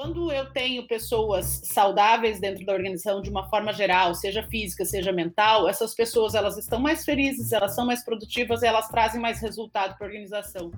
quando eu tenho pessoas saudáveis dentro da organização de uma forma geral, seja física, seja mental, essas pessoas elas estão mais felizes, elas são mais produtivas e elas trazem mais resultado para a organização.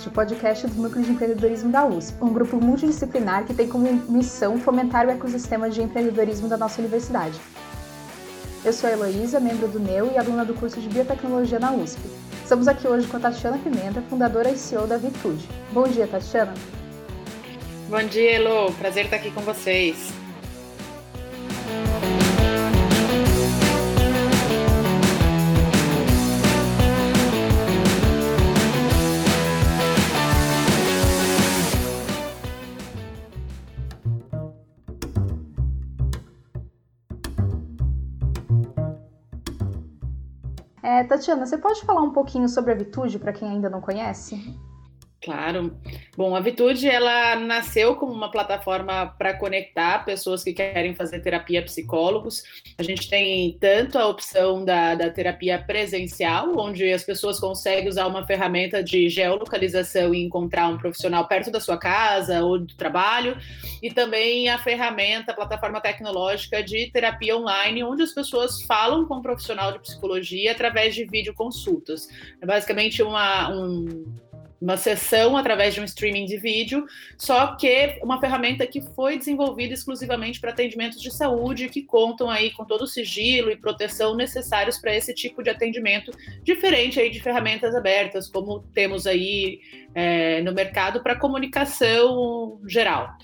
Neocast, o podcast do Núcleo de Empreendedorismo da USP, um grupo multidisciplinar que tem como missão fomentar o ecossistema de empreendedorismo da nossa universidade. Eu sou a Heloísa, membro do NEU e aluna do curso de Biotecnologia na USP. Estamos aqui hoje com a Tatiana Pimenta, fundadora e CEO da Vitude. Bom dia, Tatiana. Bom dia, Elo. Prazer estar aqui com vocês. É, Tatiana, você pode falar um pouquinho sobre a Vitude para quem ainda não conhece? Claro. Bom, a Vitude ela nasceu como uma plataforma para conectar pessoas que querem fazer terapia psicólogos. A gente tem tanto a opção da, da terapia presencial, onde as pessoas conseguem usar uma ferramenta de geolocalização e encontrar um profissional perto da sua casa ou do trabalho, e também a ferramenta, a plataforma tecnológica de terapia online, onde as pessoas falam com um profissional de psicologia através de videoconsultas. É basicamente uma, um uma sessão através de um streaming de vídeo, só que uma ferramenta que foi desenvolvida exclusivamente para atendimentos de saúde, que contam aí com todo o sigilo e proteção necessários para esse tipo de atendimento, diferente aí de ferramentas abertas, como temos aí é, no mercado para comunicação geral.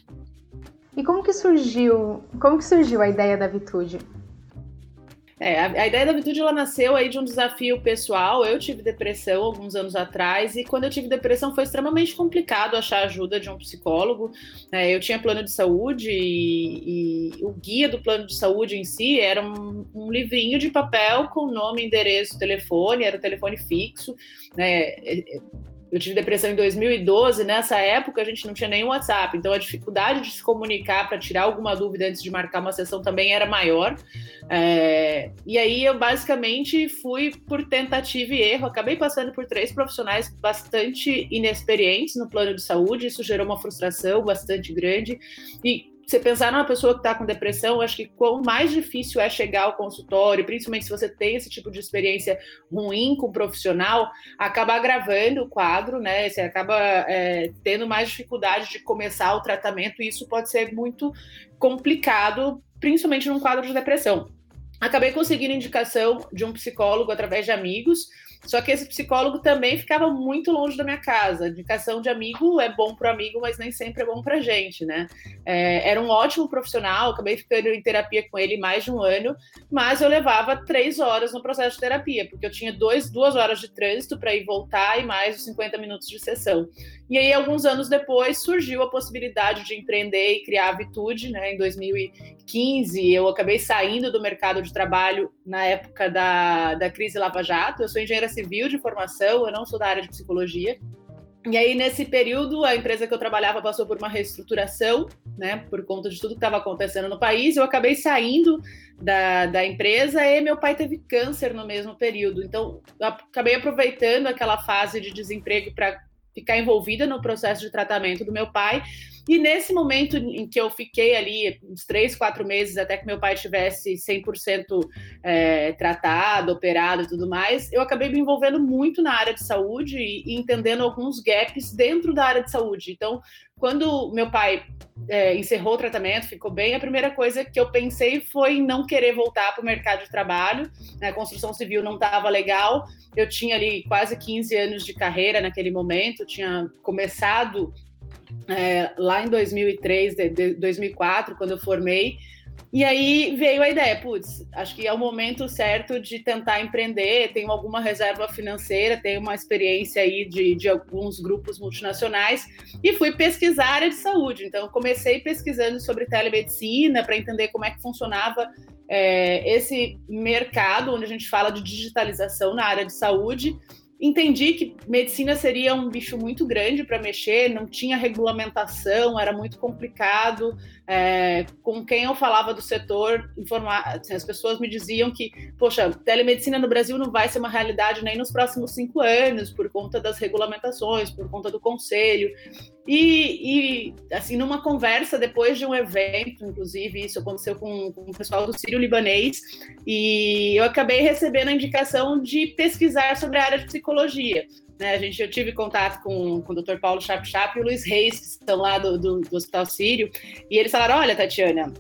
E como que surgiu, como que surgiu a ideia da Vitude? É, a, a, ideia da Vitude ela nasceu aí de um desafio pessoal. Eu tive depressão alguns anos atrás e quando eu tive depressão foi extremamente complicado achar ajuda de um psicólogo. É, eu tinha plano de saúde e, e, o guia do plano de saúde em si era um, um livrinho de papel com nome, endereço, telefone, era telefone fixo. Né? Eu tive depressão em 2012, nessa época a gente não tinha nenhum WhatsApp, então a dificuldade de se comunicar para tirar alguma dúvida antes de marcar uma sessão também era maior. É, e aí eu basicamente fui por tentativa e erro, acabei passando por três profissionais bastante inexperientes no plano de saúde, isso gerou uma frustração bastante grande. E você pensar numa pessoa que está com depressão, acho que quanto mais difícil é chegar ao consultório, principalmente se você tem esse tipo de experiência ruim com o profissional, acaba agravando o quadro, né? Você acaba é, tendo mais dificuldade de começar o tratamento, e isso pode ser muito complicado, principalmente num quadro de depressão. Acabei conseguindo indicação de um psicólogo através de amigos, só que esse psicólogo também ficava muito longe da minha casa. Indicação de amigo é bom para amigo, mas nem sempre é bom para gente, né? É, era um ótimo profissional, acabei ficando em terapia com ele mais de um ano, mas eu levava três horas no processo de terapia, porque eu tinha dois, duas horas de trânsito para ir voltar e mais os 50 minutos de sessão. E aí, alguns anos depois, surgiu a possibilidade de empreender e criar a Vitude, né? Em 2015, eu acabei saindo do mercado de trabalho na época da, da crise Lava Jato. Eu sou engenheira civil de formação, eu não sou da área de psicologia. E aí, nesse período, a empresa que eu trabalhava passou por uma reestruturação, né, por conta de tudo que estava acontecendo no país. Eu acabei saindo da, da empresa e meu pai teve câncer no mesmo período. Então, acabei aproveitando aquela fase de desemprego para ficar envolvida no processo de tratamento do meu pai. E nesse momento em que eu fiquei ali, uns três, quatro meses, até que meu pai tivesse 100% é, tratado, operado e tudo mais, eu acabei me envolvendo muito na área de saúde e, e entendendo alguns gaps dentro da área de saúde. Então, quando meu pai é, encerrou o tratamento, ficou bem, a primeira coisa que eu pensei foi em não querer voltar para o mercado de trabalho. Né? A construção civil não estava legal. Eu tinha ali quase 15 anos de carreira naquele momento, tinha começado é, lá em 2003, de, de 2004, quando eu formei. E aí veio a ideia, putz, acho que é o momento certo de tentar empreender, tenho alguma reserva financeira, tenho uma experiência aí de, de alguns grupos multinacionais e fui pesquisar a área de saúde. Então, comecei pesquisando sobre telemedicina para entender como é que funcionava é, esse mercado onde a gente fala de digitalização na área de saúde entendi que medicina seria um bicho muito grande para mexer, não tinha regulamentação, era muito complicado. É, com quem eu falava do setor, assim, as pessoas me diziam que, poxa, telemedicina no Brasil não vai ser uma realidade nem nos próximos cinco anos, por conta das regulamentações, por conta do conselho. E, e assim, numa conversa depois de um evento, inclusive, isso aconteceu com, com o pessoal do Sírio Libanês, e eu acabei recebendo a indicação de pesquisar sobre a área de psicologia. Né, a gente, eu tive contato com, com o Dr. Paulo Chap Chap e o Luiz Reis, que estão lá do, do, do Hospital Sírio, e eles falaram: olha, Tatiana,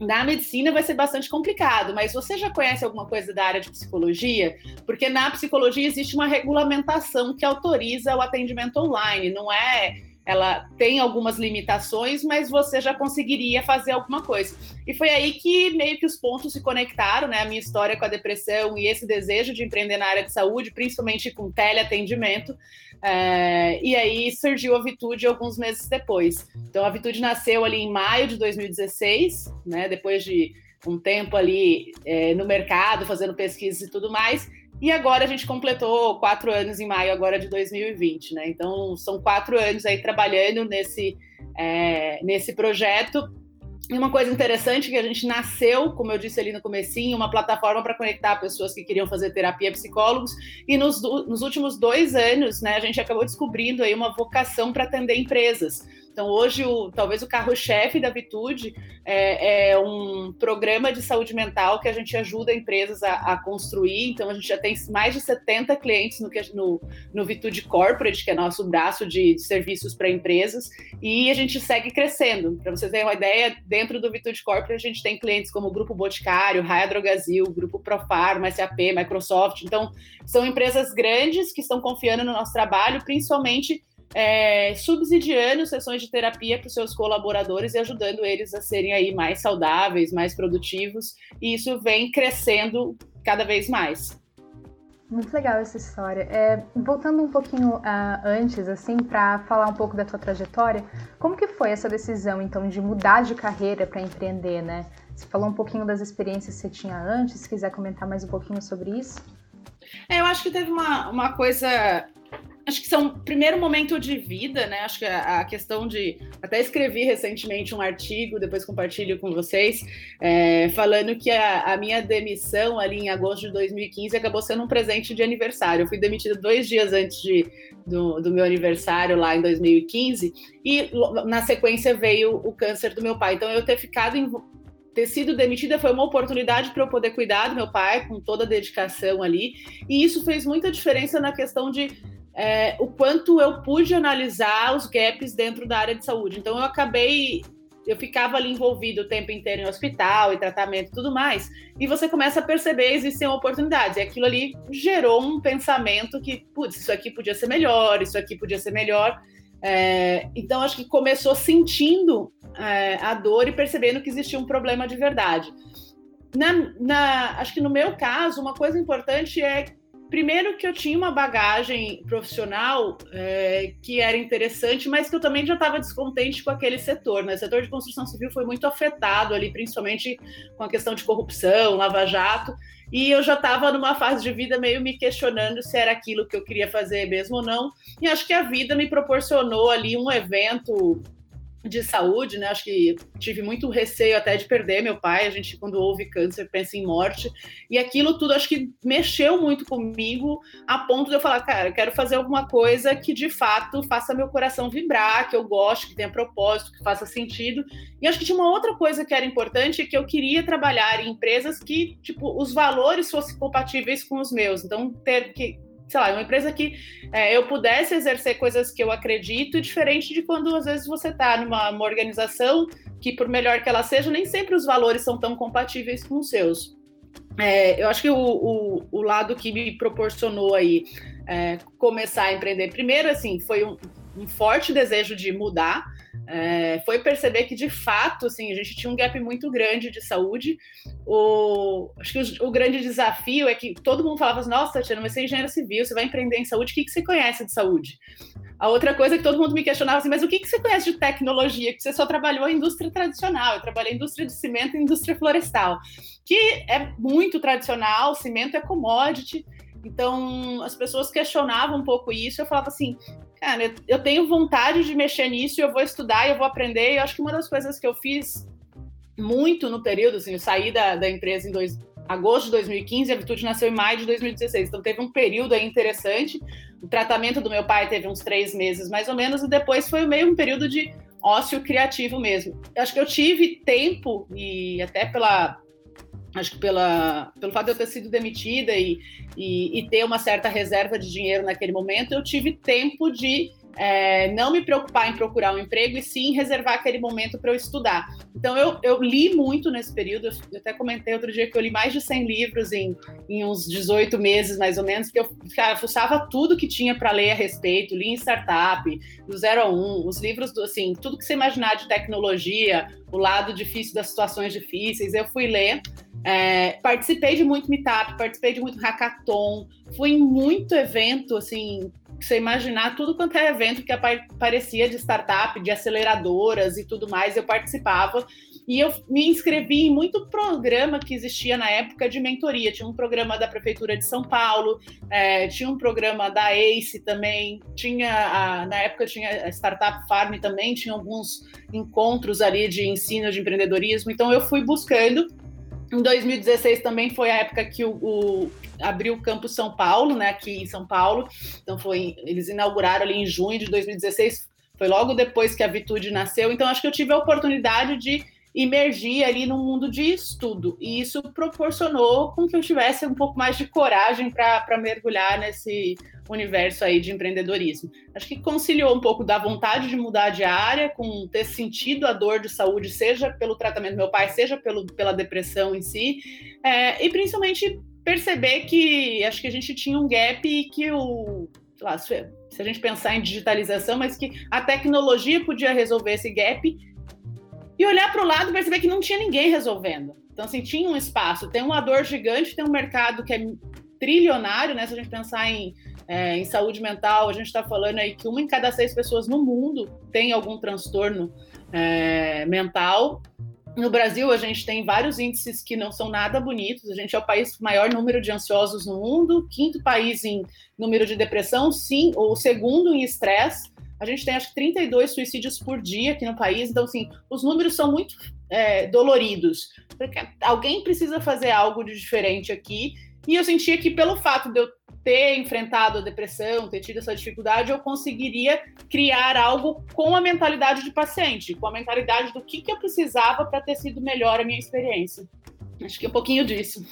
na medicina vai ser bastante complicado, mas você já conhece alguma coisa da área de psicologia? Porque na psicologia existe uma regulamentação que autoriza o atendimento online, não é ela tem algumas limitações, mas você já conseguiria fazer alguma coisa. E foi aí que meio que os pontos se conectaram, né? A minha história com a depressão e esse desejo de empreender na área de saúde, principalmente com teleatendimento. É, e aí surgiu a Vitude alguns meses depois. Então a Vitude nasceu ali em maio de 2016, né? Depois de um tempo ali é, no mercado, fazendo pesquisas e tudo mais. E agora a gente completou quatro anos em maio agora de 2020, né? Então são quatro anos aí trabalhando nesse, é, nesse projeto. E uma coisa interessante é que a gente nasceu, como eu disse ali no comecinho, uma plataforma para conectar pessoas que queriam fazer terapia psicólogos. E nos, nos últimos dois anos, né, a gente acabou descobrindo aí uma vocação para atender empresas. Então, hoje, o, talvez o carro-chefe da Vitude é, é, um programa de saúde mental que a gente ajuda empresas a, a, construir. Então, a gente já tem mais de 70 clientes no, no, no Vitude Corporate, que é nosso braço de, de serviços para empresas, e a gente segue crescendo. Para vocês terem uma ideia, dentro do Vitude Corporate, a gente tem clientes como o Grupo Boticário, Raia Drogazil, Grupo Profarma, SAP, Microsoft. Então, são empresas grandes que estão confiando no nosso trabalho, principalmente é, subsidiando sessões de terapia para os seus colaboradores e ajudando eles a serem aí mais saudáveis, mais produtivos, e isso vem crescendo cada vez mais. Muito legal essa história. É, voltando um pouquinho uh, antes, assim, para falar um pouco da tua trajetória, como que foi essa decisão, então, de mudar de carreira para empreender, né? Você falou um pouquinho das experiências que você tinha antes, se quiser comentar mais um pouquinho sobre isso. É, eu acho que teve uma, uma coisa acho que são primeiro momento de vida, né? Acho que a, a, questão de até escrevi recentemente um artigo, depois compartilho com vocês, é, falando que a, a, minha demissão ali em agosto de 2015 acabou sendo um presente de aniversário. Eu fui demitida dois dias antes de, do, do meu aniversário lá em 2015 e na sequência veio o câncer do meu pai. Então eu ter ficado em, ter sido demitida foi uma oportunidade para eu poder cuidar do meu pai com toda a dedicação ali. E isso fez muita diferença na questão de é, o quanto eu pude analisar os gaps dentro da área de saúde. Então, eu acabei, eu ficava ali envolvido o tempo inteiro em hospital e tratamento e tudo mais, e você começa a perceber existem oportunidades. E aquilo ali gerou um pensamento que, putz, isso aqui podia ser melhor, isso aqui podia ser melhor. É, então, acho que começou sentindo é, a dor e percebendo que existia um problema de verdade. Na, na, acho que no meu caso, uma coisa importante é Primeiro que eu tinha uma bagagem profissional é, que era interessante, mas que eu também já estava descontente com aquele setor. Né? O setor de construção civil foi muito afetado ali, principalmente com a questão de corrupção, lava-jato, e eu já estava numa fase de vida meio me questionando se era aquilo que eu queria fazer mesmo ou não. E acho que a vida me proporcionou ali um evento de saúde, né? Acho que tive muito receio até de perder meu pai. A gente, quando houve câncer, pensa em morte. E aquilo tudo acho que mexeu muito comigo, a ponto de eu falar, cara, eu quero fazer alguma coisa que de fato faça meu coração vibrar, que eu goste, que tenha propósito, que faça sentido. E acho que tinha uma outra coisa que era importante, que eu queria trabalhar em empresas que, tipo, os valores fossem compatíveis com os meus. Então, ter que sei lá, uma empresa que é, eu pudesse exercer coisas que eu acredito, diferente de quando às vezes você está numa organização que, por melhor que ela seja, nem sempre os valores são tão compatíveis com os seus. É, eu acho que o, o, o, lado que me proporcionou aí é, começar a empreender, primeiro, assim, foi um, um forte desejo de mudar, é, foi perceber que, de fato, assim, a gente tinha um gap muito grande de saúde. O, acho que o, o grande desafio é que todo mundo falava assim, nossa, Tatiana, você é engenheiro civil, você vai empreender em saúde, o que, que você conhece de saúde? A outra coisa é que todo mundo me questionava assim, mas o que, que você conhece de tecnologia? Que você só trabalhou em indústria tradicional. Eu trabalhei em indústria de cimento e indústria florestal, que é muito tradicional, cimento é commodity. Então, as pessoas questionavam um pouco isso. Eu falava assim, cara, eu tenho vontade de mexer nisso, eu vou estudar, eu vou aprender. E eu acho que uma das coisas que eu fiz muito no período, assim, eu saí da, da empresa em dois, agosto de 2015, a Virtude nasceu em maio de 2016. Então, teve um período aí interessante. O tratamento do meu pai teve uns três meses, mais ou menos, e depois foi meio um período de ócio criativo mesmo. Eu acho que eu tive tempo, e até pela, acho que pela, pelo fato de eu ter sido demitida e, e, e, ter uma certa reserva de dinheiro naquele momento, eu tive tempo de é, não me preocupar em procurar um emprego e sim reservar aquele momento para eu estudar. Então, eu, eu, li muito nesse período, eu até comentei outro dia que eu li mais de 100 livros em, em uns 18 meses, mais ou menos, que eu cara, fuçava tudo que tinha para ler a respeito, li em startup, do zero a um, os livros, do, assim, tudo que você imaginar de tecnologia, o lado difícil das situações difíceis, eu fui ler. É, participei de muito meetup, participei de muito hackathon, fui em muito evento, assim, você imaginar tudo quanto é evento que aparecia de startup, de aceleradoras e tudo mais, eu participava. E eu me inscrevi em muito programa que existia na época de mentoria. Tinha um programa da Prefeitura de São Paulo, é, tinha um programa da ACE também, tinha a, na época tinha a Startup Farm também, tinha alguns encontros ali de ensino de empreendedorismo. Então eu fui buscando em 2016 também foi a época que o, o, abriu o Campo São Paulo, né, aqui em São Paulo. Então foi, eles inauguraram ali em junho de 2016, foi logo depois que a Vitude nasceu. Então acho que eu tive a oportunidade de imergir ali no mundo de estudo. E isso proporcionou com que eu tivesse um pouco mais de coragem para mergulhar nesse universo aí de empreendedorismo. Acho que conciliou um pouco da vontade de mudar de área, com ter sentido a dor de saúde, seja pelo tratamento do meu pai, seja pelo, pela depressão em si, é, e principalmente perceber que acho que a gente tinha um gap que o se a gente pensar em digitalização, mas que a tecnologia podia resolver esse gap e olhar para o lado e perceber que não tinha ninguém resolvendo. Então, assim, tinha um espaço, tem uma dor gigante, tem um mercado que é trilionário, né? Se a gente pensar em, é, em saúde mental, a gente está falando aí que uma em cada seis pessoas no mundo tem algum transtorno é, mental. No Brasil, a gente tem vários índices que não são nada bonitos. A gente é o país com maior número de ansiosos no mundo, quinto país em número de depressão, sim, ou segundo em estresse. A gente tem acho que 32 suicídios por dia aqui no país, então assim, os números são muito é, doloridos. Alguém precisa fazer algo de diferente aqui. E eu sentia que pelo fato de eu ter enfrentado a depressão, ter tido essa dificuldade, eu conseguiria criar algo com a mentalidade de paciente, com a mentalidade do que, que eu precisava para ter sido melhor a minha experiência. Acho que é um pouquinho disso.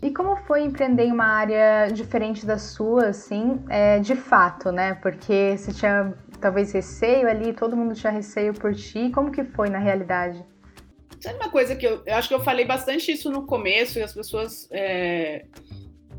E como foi empreender em uma área diferente da sua, assim, é, de fato, né? Porque você tinha talvez receio ali, todo mundo tinha receio por ti. Como que foi na realidade? Sabe uma coisa que eu, eu acho que eu falei bastante isso no começo e as pessoas é,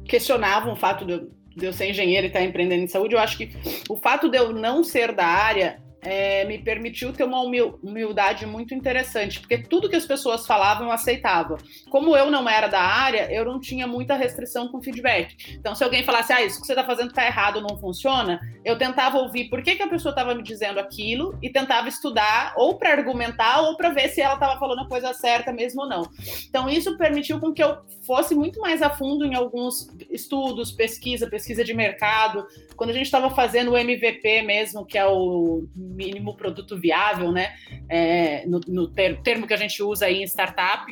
questionavam o fato de eu, de eu ser engenheiro e estar empreendendo em saúde. Eu acho que o fato de eu não ser da área é, me permitiu ter uma humildade muito interessante, porque tudo que as pessoas falavam eu aceitava. Como eu não era da área, eu não tinha muita restrição com feedback. Então, se alguém falasse, ah, isso que você está fazendo está errado, não funciona, eu tentava ouvir por que, que a pessoa estava me dizendo aquilo e tentava estudar ou para argumentar ou para ver se ela estava falando a coisa certa mesmo ou não. Então, isso permitiu com que eu fosse muito mais a fundo em alguns estudos, pesquisa, pesquisa de mercado. Quando a gente estava fazendo o MVP mesmo, que é o mínimo produto viável, né? É, no, no termo que a gente usa aí em startup,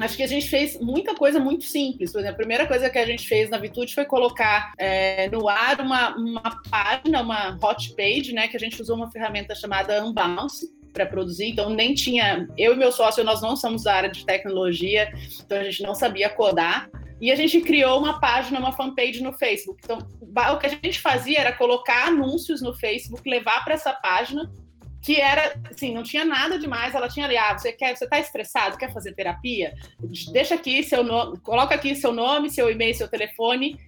acho que a gente fez muita coisa muito simples. Por exemplo, a primeira coisa que a gente fez na Vitude foi colocar é, no ar uma, uma página, uma hot page, né? Que a gente usou uma ferramenta chamada Unbounce para produzir, então nem tinha. Eu e meu sócio, nós não somos da área de tecnologia, então a gente não sabia codar. E a gente criou uma página, uma fanpage no Facebook. Então, o que a gente fazia era colocar anúncios no Facebook, levar para essa página, que era, assim, não tinha nada demais. Ela tinha ali, ah, você quer, você tá estressado, quer fazer terapia? Deixa aqui seu nome, coloca aqui seu nome, seu e-mail, seu telefone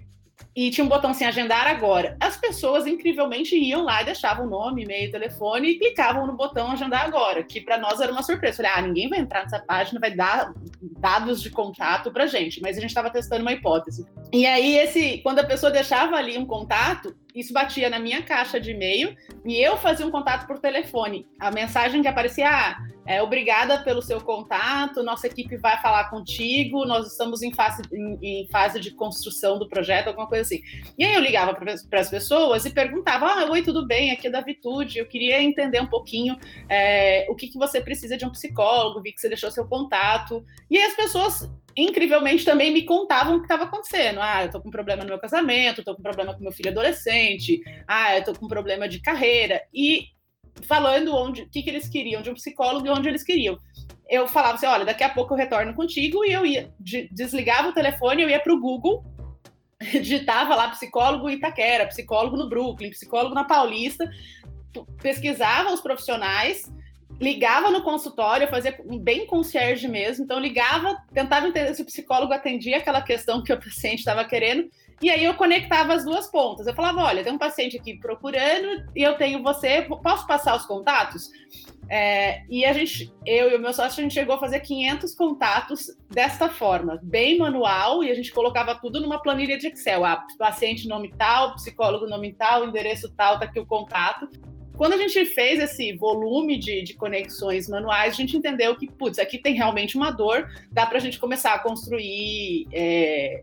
e tinha um botão assim, agendar agora. As pessoas incrivelmente iam lá e deixavam o nome, e-mail, telefone e clicavam no botão agendar agora, que para nós era uma surpresa. Falei, ah, ninguém vai entrar nessa página, vai dar dados de contato para gente, mas a gente estava testando uma hipótese. E aí, esse, quando a pessoa deixava ali um contato, isso batia na minha caixa de e-mail e eu fazia um contato por telefone. A mensagem que aparecia, ah, é, obrigada pelo seu contato, nossa equipe vai falar contigo, nós estamos em fase, em, em fase de construção do projeto, alguma coisa assim. E aí eu ligava para as pessoas e perguntava: ah, oi, tudo bem? Aqui é da Vitude, eu queria entender um pouquinho é, o que, que você precisa de um psicólogo, vi que você deixou seu contato. E aí as pessoas incrivelmente também me contavam o que estava acontecendo. Ah, eu tô com problema no meu casamento, tô com problema com meu filho adolescente, ah, eu tô com problema de carreira. E falando onde, o que, que eles queriam de um psicólogo e onde eles queriam. Eu falava assim: olha, daqui a pouco eu retorno contigo, e eu ia, de, desligava o telefone, eu ia para o Google, digitava lá psicólogo Itaquera, psicólogo no Brooklyn, psicólogo na Paulista, pesquisava os profissionais, ligava no consultório, fazia bem concierge mesmo, então ligava, tentava entender se o psicólogo atendia aquela questão que o paciente estava querendo, e aí eu conectava as duas pontas. Eu falava: olha, tem um paciente aqui procurando e eu tenho você, posso passar os contatos? É, e a gente, eu e o meu sócio, a gente chegou a fazer 500 contatos desta forma, bem manual, e a gente colocava tudo numa planilha de Excel. Ah, paciente nome tal, psicólogo nome tal, endereço tal, tá aqui o contato. Quando a gente fez esse volume de, de conexões manuais, a gente entendeu que, putz, aqui tem realmente uma dor, dá para a gente começar a construir é,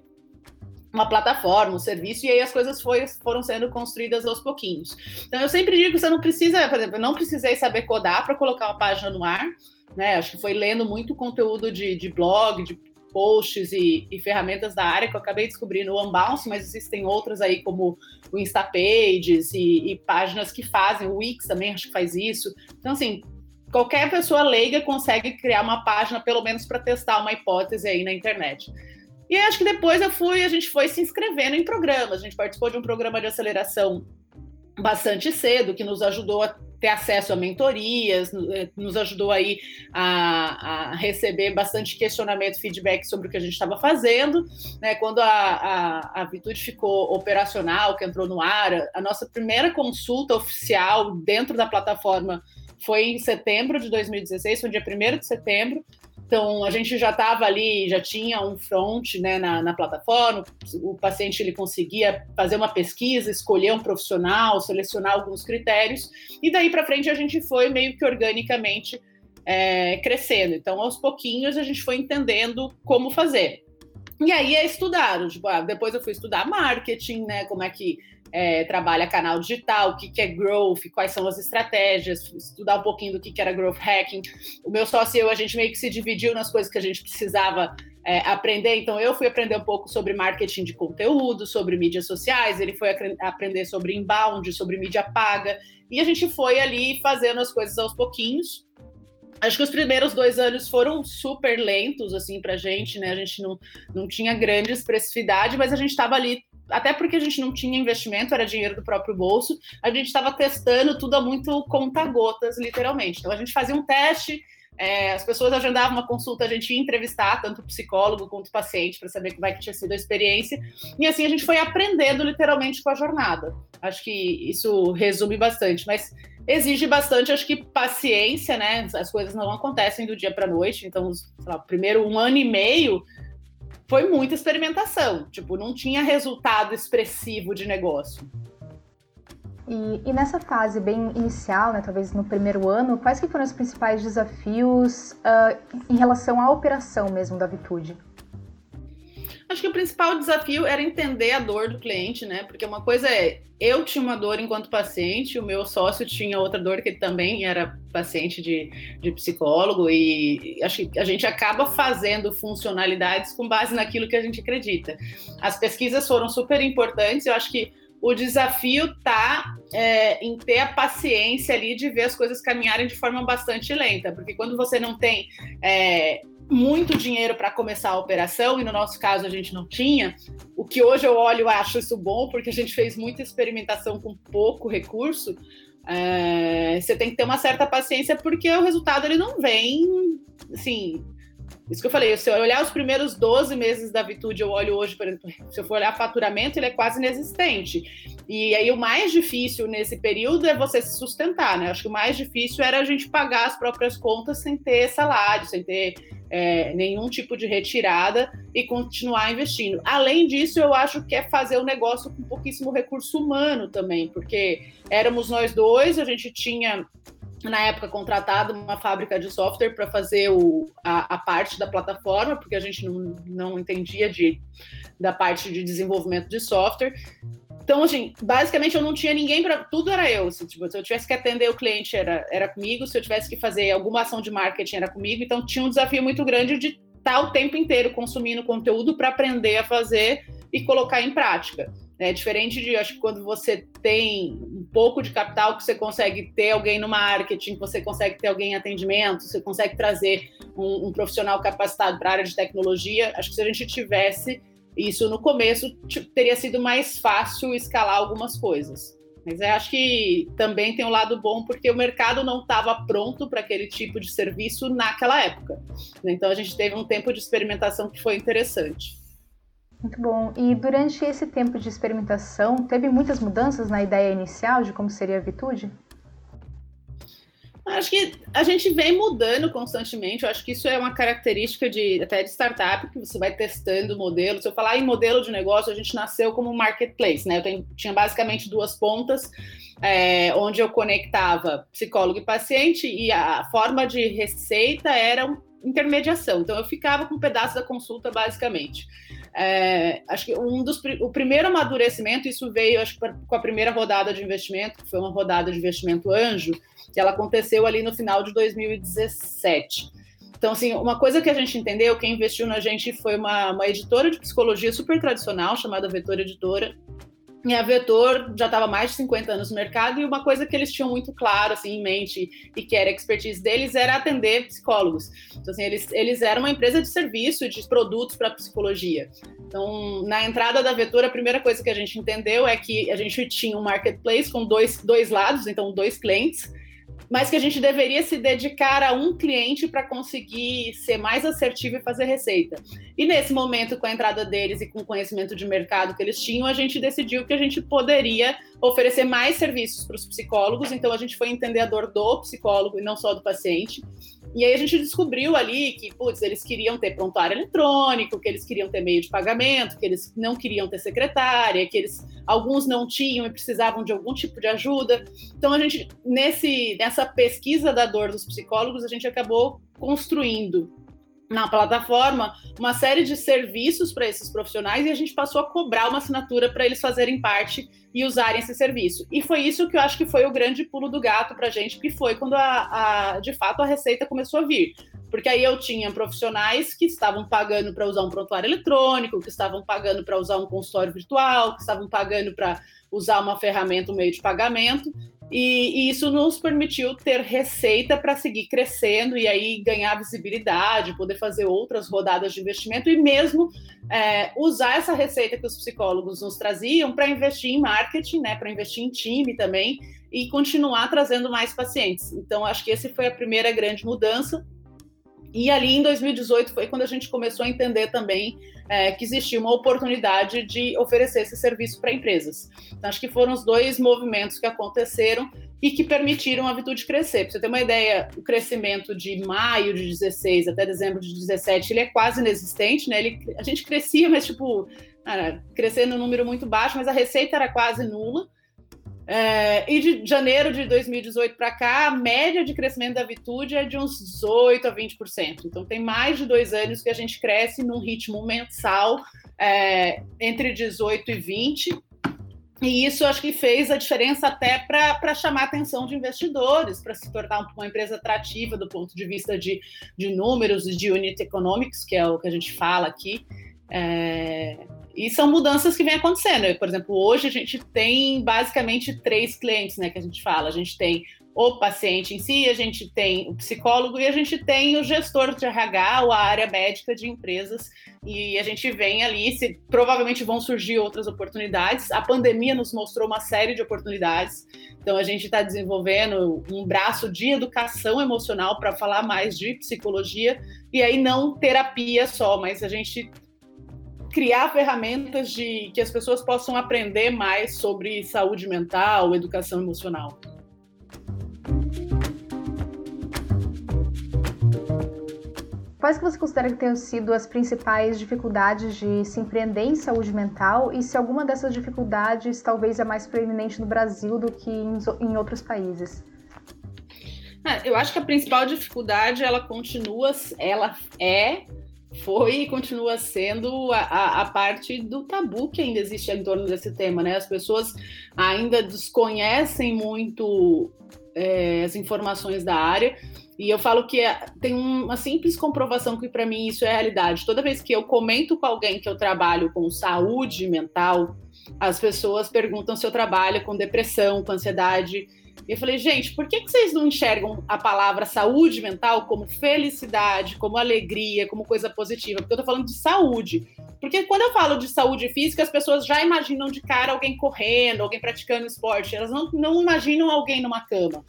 uma plataforma, um serviço, e aí as coisas foi, foram sendo construídas aos pouquinhos. Então, eu sempre digo que você não precisa, por exemplo, eu não precisei saber codar para colocar uma página no ar, né? Acho que foi lendo muito conteúdo de, de blog, de posts e, e, ferramentas da área que eu acabei descobrindo o Unbounce, mas existem outras aí como o Instapages e, e páginas que fazem, o Wix também acho que faz isso. Então, assim, qualquer pessoa leiga consegue criar uma página, pelo menos para testar uma hipótese aí na internet. E acho que depois eu fui, a gente foi se inscrevendo em programas. A gente participou de um programa de aceleração bastante cedo, que nos ajudou a ter acesso a mentorias, eh, nos ajudou aí a, a receber bastante questionamento, feedback sobre o que a gente estava fazendo. Né? Quando a, a, a ficou operacional, que entrou no ar, a nossa primeira consulta oficial dentro da plataforma foi em setembro de 2016, foi dia 1 de setembro, então, a gente já estava ali, já tinha um front né, na, na, plataforma, o paciente ele conseguia fazer uma pesquisa, escolher um profissional, selecionar alguns critérios, e daí para frente a gente foi meio que organicamente é, crescendo. Então, aos pouquinhos, a gente foi entendendo como fazer. E aí é estudar. Tipo, ah, depois eu fui estudar marketing, né? Como é que é, trabalha canal digital, o que, que é growth, quais são as estratégias, estudar um pouquinho do que, que era growth hacking. O meu sócio e eu, a gente meio que se dividiu nas coisas que a gente precisava é, aprender. Então, eu fui aprender um pouco sobre marketing de conteúdo, sobre mídias sociais, ele foi aprender sobre inbound, sobre mídia paga, e a gente foi ali fazendo as coisas aos pouquinhos. Acho que os primeiros dois anos foram super lentos, assim, pra gente, né? A gente não, não tinha grande expressividade, mas a gente estava ali até porque a gente não tinha investimento, era dinheiro do próprio bolso, a gente estava testando tudo a muito conta-gotas, literalmente. Então a gente fazia um teste, é, as pessoas agendavam uma consulta, a gente ia entrevistar tanto o psicólogo quanto o paciente para saber como é que tinha sido a experiência. E assim a gente foi aprendendo literalmente com a jornada. Acho que isso resume bastante, mas exige bastante, acho que paciência, né? As coisas não acontecem do dia para noite. Então, lá, primeiro um ano e meio foi muita experimentação. Tipo, não tinha resultado expressivo de negócio. E, e, nessa fase bem inicial, né, talvez no primeiro ano, quais que foram os principais desafios uh, em relação à operação mesmo da Vitude? Acho que o principal desafio era entender a dor do cliente, né? Porque uma coisa é, eu tinha uma dor enquanto paciente, o meu sócio tinha outra dor que também era paciente de, de psicólogo, e acho que a gente acaba fazendo funcionalidades com base naquilo que a gente acredita. As pesquisas foram super importantes, eu acho que o desafio está é, em ter a paciência ali de ver as coisas caminharem de forma bastante lenta, porque quando você não tem é, muito dinheiro para começar a operação, e no nosso caso a gente não tinha. O que hoje eu olho e acho isso bom, porque a gente fez muita experimentação com pouco recurso. É, você tem que ter uma certa paciência, porque o resultado ele não vem assim Isso que eu falei, se eu olhar os primeiros 12 meses da Vitude, eu olho hoje, por exemplo, se eu for olhar faturamento, ele é quase inexistente. E aí o mais difícil nesse período é você se sustentar, né? Acho que o mais difícil era a gente pagar as próprias contas sem ter salário, sem ter é, nenhum tipo de retirada e continuar investindo. Além disso, eu acho que é fazer o negócio com pouquíssimo recurso humano também, porque éramos nós dois, a gente tinha na época contratado uma fábrica de software para fazer o, a, a, parte da plataforma, porque a gente não, não entendia de, da parte de desenvolvimento de software. Então, assim, basicamente eu não tinha ninguém para. Tudo era eu. Assim, tipo, se eu tivesse que atender o cliente, era, era comigo. Se eu tivesse que fazer alguma ação de marketing, era comigo. Então, tinha um desafio muito grande de estar o tempo inteiro consumindo conteúdo para aprender a fazer e colocar em prática. É diferente de, acho que quando você tem um pouco de capital, que você consegue ter alguém no marketing, que você consegue ter alguém em atendimento, você consegue trazer um, um profissional capacitado para a área de tecnologia. Acho que se a gente tivesse isso no começo, teria sido mais fácil escalar algumas coisas. Mas eu acho que também tem um lado bom, porque o mercado não estava pronto para aquele tipo de serviço naquela época. Então a gente teve um tempo de experimentação que foi interessante. Muito bom. E durante esse tempo de experimentação, teve muitas mudanças na ideia inicial de como seria a Vitude? Acho que a gente vem mudando constantemente. Eu acho que isso é uma característica de até de startup, que você vai testando modelos. Se eu falar em modelo de negócio, a gente nasceu como marketplace, né? Eu tenho, tinha basicamente duas pontas, é, onde eu conectava psicólogo e paciente, e a forma de receita era intermediação. Então eu ficava com um pedaço da consulta, basicamente. É, acho que um dos o primeiro amadurecimento, isso veio acho, com a primeira rodada de investimento, que foi uma rodada de investimento anjo, que ela aconteceu ali no final de 2017. Então, assim, uma coisa que a gente entendeu, quem investiu na gente foi uma, uma editora de psicologia super tradicional, chamada Vetor Editora, e a Vetor já estava mais de 50 anos no mercado e uma coisa que eles tinham muito claro assim em mente e que era a expertise deles era atender psicólogos. Então assim, eles, eles eram uma empresa de serviço, de produtos para psicologia. Então, na entrada da Vetor, a primeira coisa que a gente entendeu é que a gente tinha um marketplace com dois, dois lados, então dois clientes, mas que a gente deveria se dedicar a um cliente para conseguir ser mais assertivo e fazer receita. E nesse momento, com a entrada deles e com o conhecimento de mercado que eles tinham, a gente decidiu que a gente poderia oferecer mais serviços para os psicólogos. Então, a gente foi entender a dor do psicólogo e não só do paciente. E aí a gente descobriu ali que, putz, eles queriam ter prontuário eletrônico, que eles queriam ter meio de pagamento, que eles não queriam ter secretária, que eles alguns não tinham e precisavam de algum tipo de ajuda. Então a gente nesse nessa pesquisa da dor dos psicólogos, a gente acabou construindo na plataforma uma série de serviços para esses profissionais e a gente passou a cobrar uma assinatura para eles fazerem parte e usarem esse serviço. E foi isso que eu acho que foi o grande pulo do gato para a gente, que foi quando a, a, de fato a receita começou a vir. Porque aí eu tinha profissionais que estavam pagando para usar um prontuário eletrônico, que estavam pagando para usar um consultório virtual, que estavam pagando para usar uma ferramenta, um meio de pagamento, e, e, isso nos permitiu ter receita para seguir crescendo e aí ganhar visibilidade, poder fazer outras rodadas de investimento e mesmo é, usar essa receita que os psicólogos nos traziam para investir em marketing, né, para investir em time também e continuar trazendo mais pacientes. Então, acho que esse foi a primeira grande mudança. E ali em 2018 foi quando a gente começou a entender também é, que existia uma oportunidade de oferecer esse serviço para empresas. Então, acho que foram os dois movimentos que aconteceram e que permitiram a Vitude crescer. Para você ter uma ideia, o crescimento de maio de 16 até dezembro de 17, ele é quase inexistente, né? Ele, a gente crescia, mas tipo, crescendo um número muito baixo, mas a receita era quase nula. É, e de janeiro de 2018 para cá, a média de crescimento da Vitude é de uns 18% a 20%. Então, tem mais de dois anos que a gente cresce num ritmo mensal é, entre 18% e 20%. E isso acho que fez a diferença até para chamar a atenção de investidores, para se tornar uma empresa atrativa do ponto de vista de, de números e de unit economics, que é o que a gente fala aqui. É, e são mudanças que vêm acontecendo. Por exemplo, hoje a gente tem basicamente três clientes, né, que a gente fala. A gente tem o paciente em si, a gente tem o psicólogo e a gente tem o gestor de RH, ou a área médica de empresas, e a gente vem ali, se, provavelmente vão surgir outras oportunidades. A pandemia nos mostrou uma série de oportunidades, então a gente está desenvolvendo um braço de educação emocional para falar mais de psicologia, e aí não terapia só, mas a gente criar ferramentas de que as pessoas possam aprender mais sobre saúde mental, educação emocional. Quais que você considera que tenham sido as principais dificuldades de se empreender em saúde mental e se alguma dessas dificuldades talvez é mais preeminente no Brasil do que em, outros países? É, eu acho que a principal dificuldade ela continua, ela é, foi e continua sendo a, a, a, parte do tabu que ainda existe em torno desse tema, né? As pessoas ainda desconhecem muito é, as informações da área e eu falo que é, tem uma simples comprovação que para mim isso é realidade. Toda vez que eu comento com alguém que eu trabalho com saúde mental, as pessoas perguntam se eu trabalho com depressão, com ansiedade. Eu falei, gente, por que, que vocês não enxergam a palavra saúde mental como felicidade, como alegria, como coisa positiva? Porque eu tô falando de saúde. Porque quando eu falo de saúde física, as pessoas já imaginam de cara alguém correndo, alguém praticando esporte. Elas não, não imaginam alguém numa cama.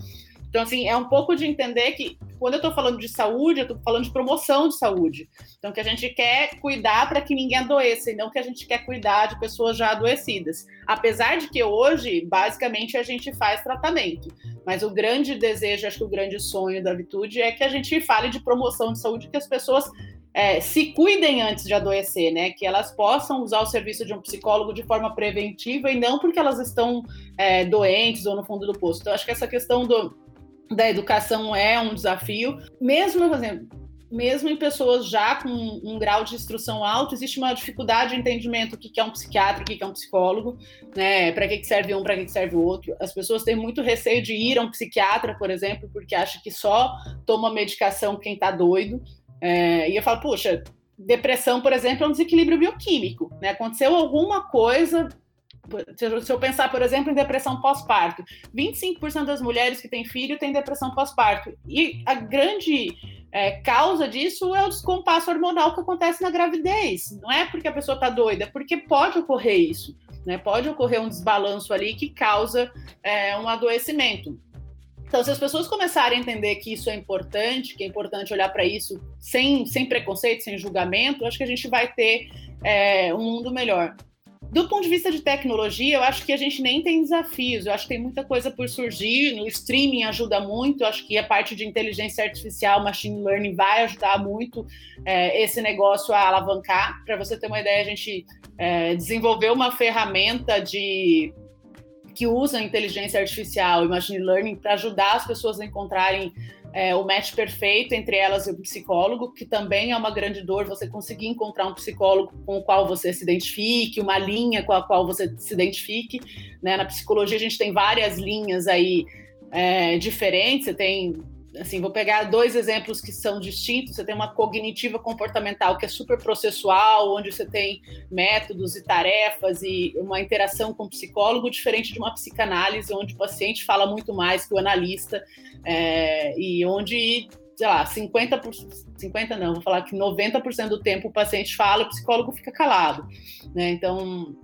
Então, assim, é um pouco de entender que quando eu estou falando de saúde, eu estou falando de promoção de saúde. Então, que a gente quer cuidar para que ninguém adoeça, e não que a gente quer cuidar de pessoas já adoecidas. Apesar de que hoje, basicamente, a gente faz tratamento. Mas o grande desejo, acho que o grande sonho da Vitude é que a gente fale de promoção de saúde, que as pessoas é, se cuidem antes de adoecer, né? Que elas possam usar o serviço de um psicólogo de forma preventiva e não porque elas estão é, doentes ou no fundo do poço. Então, acho que essa questão do da educação é um desafio, mesmo, por exemplo, mesmo em pessoas já com um grau de instrução alto, existe uma dificuldade de entendimento do que é um psiquiatra, o que é um psicólogo, né? Para que serve um, para que serve o outro. As pessoas têm muito receio de ir a um psiquiatra, por exemplo, porque acham que só toma medicação quem está doido. É, e eu falo, puxa, depressão, por exemplo, é um desequilíbrio bioquímico, né? Aconteceu alguma coisa se eu pensar, por exemplo, em depressão pós-parto, 25% das mulheres que têm filho têm depressão pós-parto. E a grande é, causa disso é o descompasso hormonal que acontece na gravidez. Não é porque a pessoa está doida, é porque pode ocorrer isso. Né? Pode ocorrer um desbalanço ali que causa é, um adoecimento. Então, se as pessoas começarem a entender que isso é importante, que é importante olhar para isso sem, sem preconceito, sem julgamento, acho que a gente vai ter é, um mundo melhor. Do ponto de vista de tecnologia, eu acho que a gente nem tem desafios, eu acho que tem muita coisa por surgir, no streaming ajuda muito, acho que a parte de inteligência artificial, machine learning vai ajudar muito é, esse negócio a alavancar. Para você ter uma ideia, a gente é, desenvolveu uma ferramenta de que usa inteligência artificial e machine learning para ajudar as pessoas a encontrarem é, o match perfeito entre elas e o psicólogo, que também é uma grande dor você conseguir encontrar um psicólogo com o qual você se identifique, uma linha com a qual você se identifique. Né? Na psicologia a gente tem várias linhas aí é, diferentes, você tem assim, vou pegar dois exemplos que são distintos. Você tem uma cognitiva comportamental que é super processual, onde você tem métodos e tarefas e uma interação com o psicólogo, diferente de uma psicanálise, onde o paciente fala muito mais que o analista é, e onde sei lá, 50%, 50 não, vou falar que 90% do tempo o paciente fala, o psicólogo fica calado, né? Então,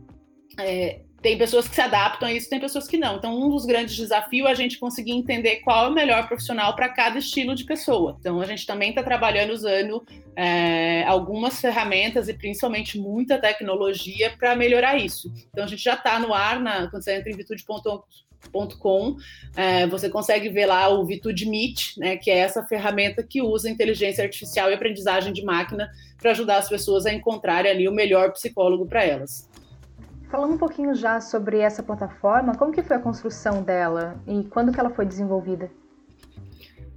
é, tem pessoas que se adaptam a isso, tem pessoas que não. Então, um dos grandes desafios é a gente conseguir entender qual é o melhor profissional para cada estilo de pessoa. Então, a gente também está trabalhando usando é, algumas ferramentas e principalmente muita tecnologia para melhorar isso. Então, a gente já está no ar, na, quando você entra em virtude.com, é, você consegue ver lá o Vitude Meet, né, que é essa ferramenta que usa inteligência artificial e aprendizagem de máquina para ajudar as pessoas a encontrarem ali o melhor psicólogo para elas. Falando um pouquinho já sobre essa plataforma, como que foi a construção dela e quando que ela foi desenvolvida?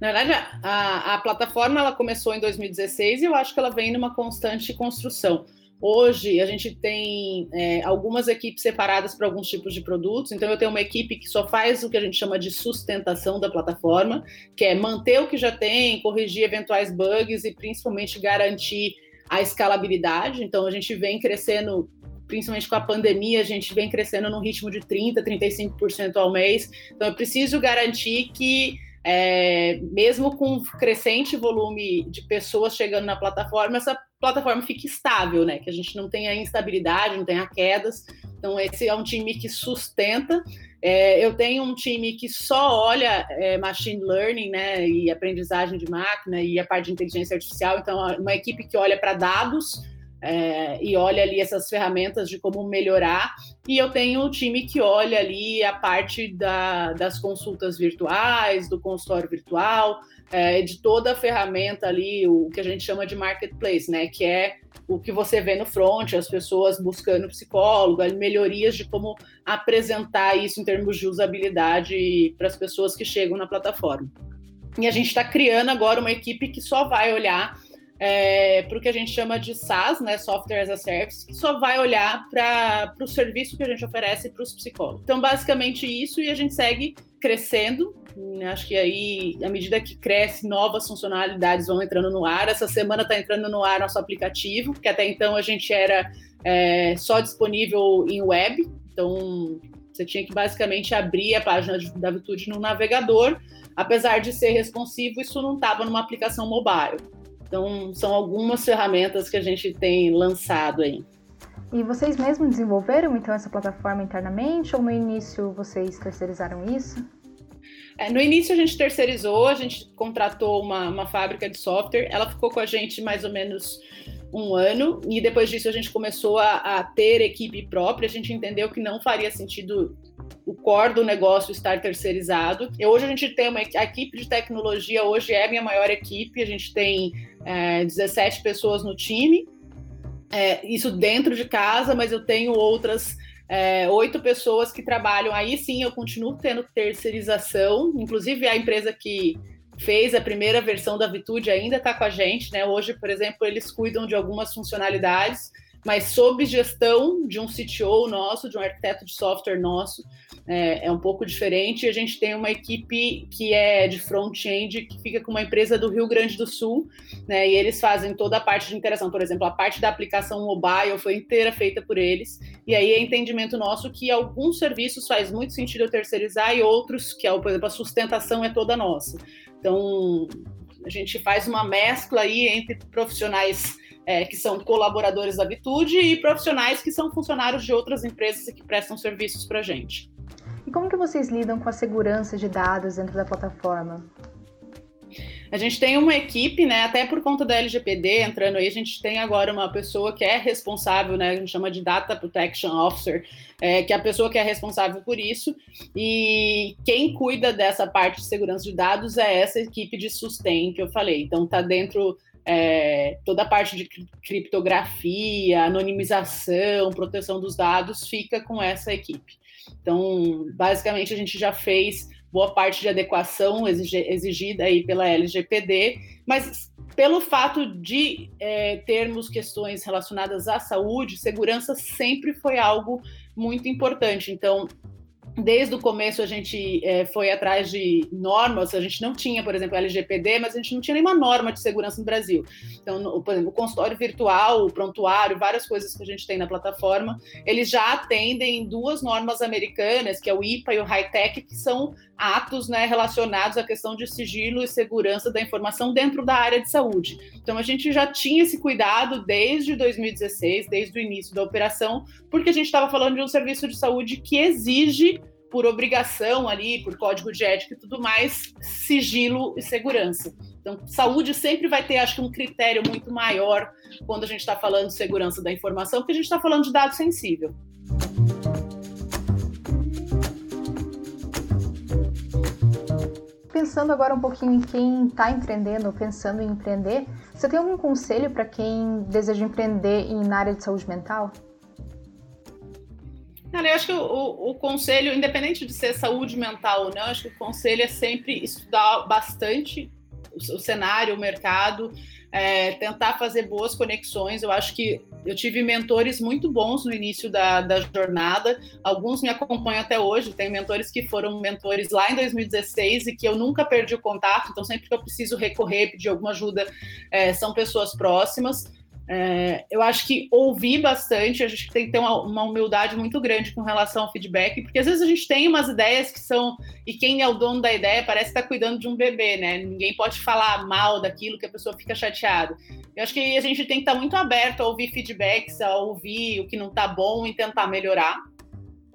Na verdade, a, a plataforma ela começou em 2016 e eu acho que ela vem numa constante construção. Hoje a gente tem é, algumas equipes separadas para alguns tipos de produtos. Então eu tenho uma equipe que só faz o que a gente chama de sustentação da plataforma, que é manter o que já tem, corrigir eventuais bugs e principalmente garantir a escalabilidade. Então a gente vem crescendo principalmente com a pandemia, a gente vem crescendo num ritmo de 30%, 35% ao mês. Então, eu preciso garantir que é, mesmo com crescente volume de pessoas chegando na plataforma, essa plataforma fique estável, né? Que a gente não tenha instabilidade, não tenha quedas. Então, esse é um time que sustenta. É, eu tenho um time que só olha é, machine learning, né? E aprendizagem de máquina e a parte de inteligência artificial. Então, uma equipe que olha para dados é, e olha ali essas ferramentas de como melhorar. E eu tenho um time que olha ali a parte da, das consultas virtuais, do consultório virtual, é, de toda a ferramenta ali, o que a gente chama de marketplace, né? Que é o que você vê no front, as pessoas buscando psicólogo, melhorias de como apresentar isso em termos de usabilidade para as pessoas que chegam na plataforma. E a gente está criando agora uma equipe que só vai olhar é, para o que a gente chama de SaaS, né, Software as a Service, que só vai olhar para o serviço que a gente oferece para os psicólogos. Então, basicamente isso, e a gente segue crescendo. Acho que aí, à medida que cresce, novas funcionalidades vão entrando no ar. Essa semana está entrando no ar nosso aplicativo, que até então a gente era é, só disponível em web. Então, você tinha que basicamente abrir a página da Vitude no navegador. Apesar de ser responsivo, isso não estava numa aplicação mobile. Então, são algumas ferramentas que a gente tem lançado aí. E vocês mesmos desenvolveram então essa plataforma internamente ou no início vocês terceirizaram isso? É, no início a gente terceirizou, a gente contratou uma, uma fábrica de software, ela ficou com a gente mais ou menos um ano, e depois disso a gente começou a, a ter equipe própria, a gente entendeu que não faria sentido o core do negócio estar terceirizado. E hoje a gente tem uma a equipe de tecnologia, hoje é a minha maior equipe, a gente tem é, 17 pessoas no time, é, isso dentro de casa, mas eu tenho outras é, oito pessoas que trabalham. Aí sim, eu continuo tendo terceirização, inclusive a empresa que fez a primeira versão da Vitude ainda está com a gente, né? Hoje, por exemplo, eles cuidam de algumas funcionalidades mas sob gestão de um CTO nosso, de um arquiteto de software nosso, é, é um pouco diferente. A gente tem uma equipe que é de front-end, que fica com uma empresa do Rio Grande do Sul, né, e eles fazem toda a parte de interação. Por exemplo, a parte da aplicação mobile foi inteira feita por eles, e aí é entendimento nosso que alguns serviços faz muito sentido eu terceirizar e outros, que é, por exemplo, a sustentação é toda nossa. Então, a gente faz uma mescla aí entre profissionais é, que são colaboradores da Vitude e profissionais que são funcionários de outras empresas e que prestam serviços para a gente. E como que vocês lidam com a segurança de dados dentro da plataforma? A gente tem uma equipe, né, até por conta da LGPD entrando aí, a gente tem agora uma pessoa que é responsável, né, a gente chama de Data Protection Officer, é, que é a pessoa que é responsável por isso, e quem cuida dessa parte de segurança de dados é essa equipe de sustain que eu falei. Então, está dentro é, toda a parte de criptografia, anonimização, proteção dos dados fica com essa equipe. Então, basicamente, a gente já fez boa parte de adequação exigida aí pela LGPD, mas pelo fato de é, termos questões relacionadas à saúde, segurança sempre foi algo muito importante. Então, Desde o começo a gente é, foi atrás de normas, a gente não tinha, por exemplo, LGPD, mas a gente não tinha nenhuma norma de segurança no Brasil. Então, no, por exemplo, o consultório virtual, o prontuário, várias coisas que a gente tem na plataforma, eles já atendem duas normas americanas, que é o IPA e o High-Tech, que são atos né, relacionados à questão de sigilo e segurança da informação dentro da área de saúde. Então, a gente já tinha esse cuidado desde 2016, desde o início da operação, porque a gente estava falando de um serviço de saúde que exige por obrigação ali, por código de ética e tudo mais, sigilo e segurança. Então, saúde sempre vai ter, acho que, um critério muito maior quando a gente está falando de segurança da informação, porque a gente está falando de dado sensível. Pensando agora um pouquinho em quem está empreendendo, pensando em empreender, você tem algum conselho para quem deseja empreender na área de saúde mental? Cara, eu acho que o, o, conselho, independente de ser saúde mental ou não, acho que o conselho é sempre estudar bastante o, o cenário, o mercado, é, tentar fazer boas conexões. Eu acho que eu tive mentores muito bons no início da, da jornada, alguns me acompanham até hoje. Tem mentores que foram mentores lá em 2016 e que eu nunca perdi o contato, então sempre que eu preciso recorrer, pedir alguma ajuda, é, são pessoas próximas. É, eu acho que ouvir bastante, a gente tem que ter uma, uma, humildade muito grande com relação ao feedback, porque às vezes a gente tem umas ideias que são. E quem é o dono da ideia parece estar tá cuidando de um bebê, né? Ninguém pode falar mal daquilo que a pessoa fica chateada. Eu acho que a gente tem que estar muito aberto a ouvir feedbacks, a ouvir o que não está bom e tentar melhorar.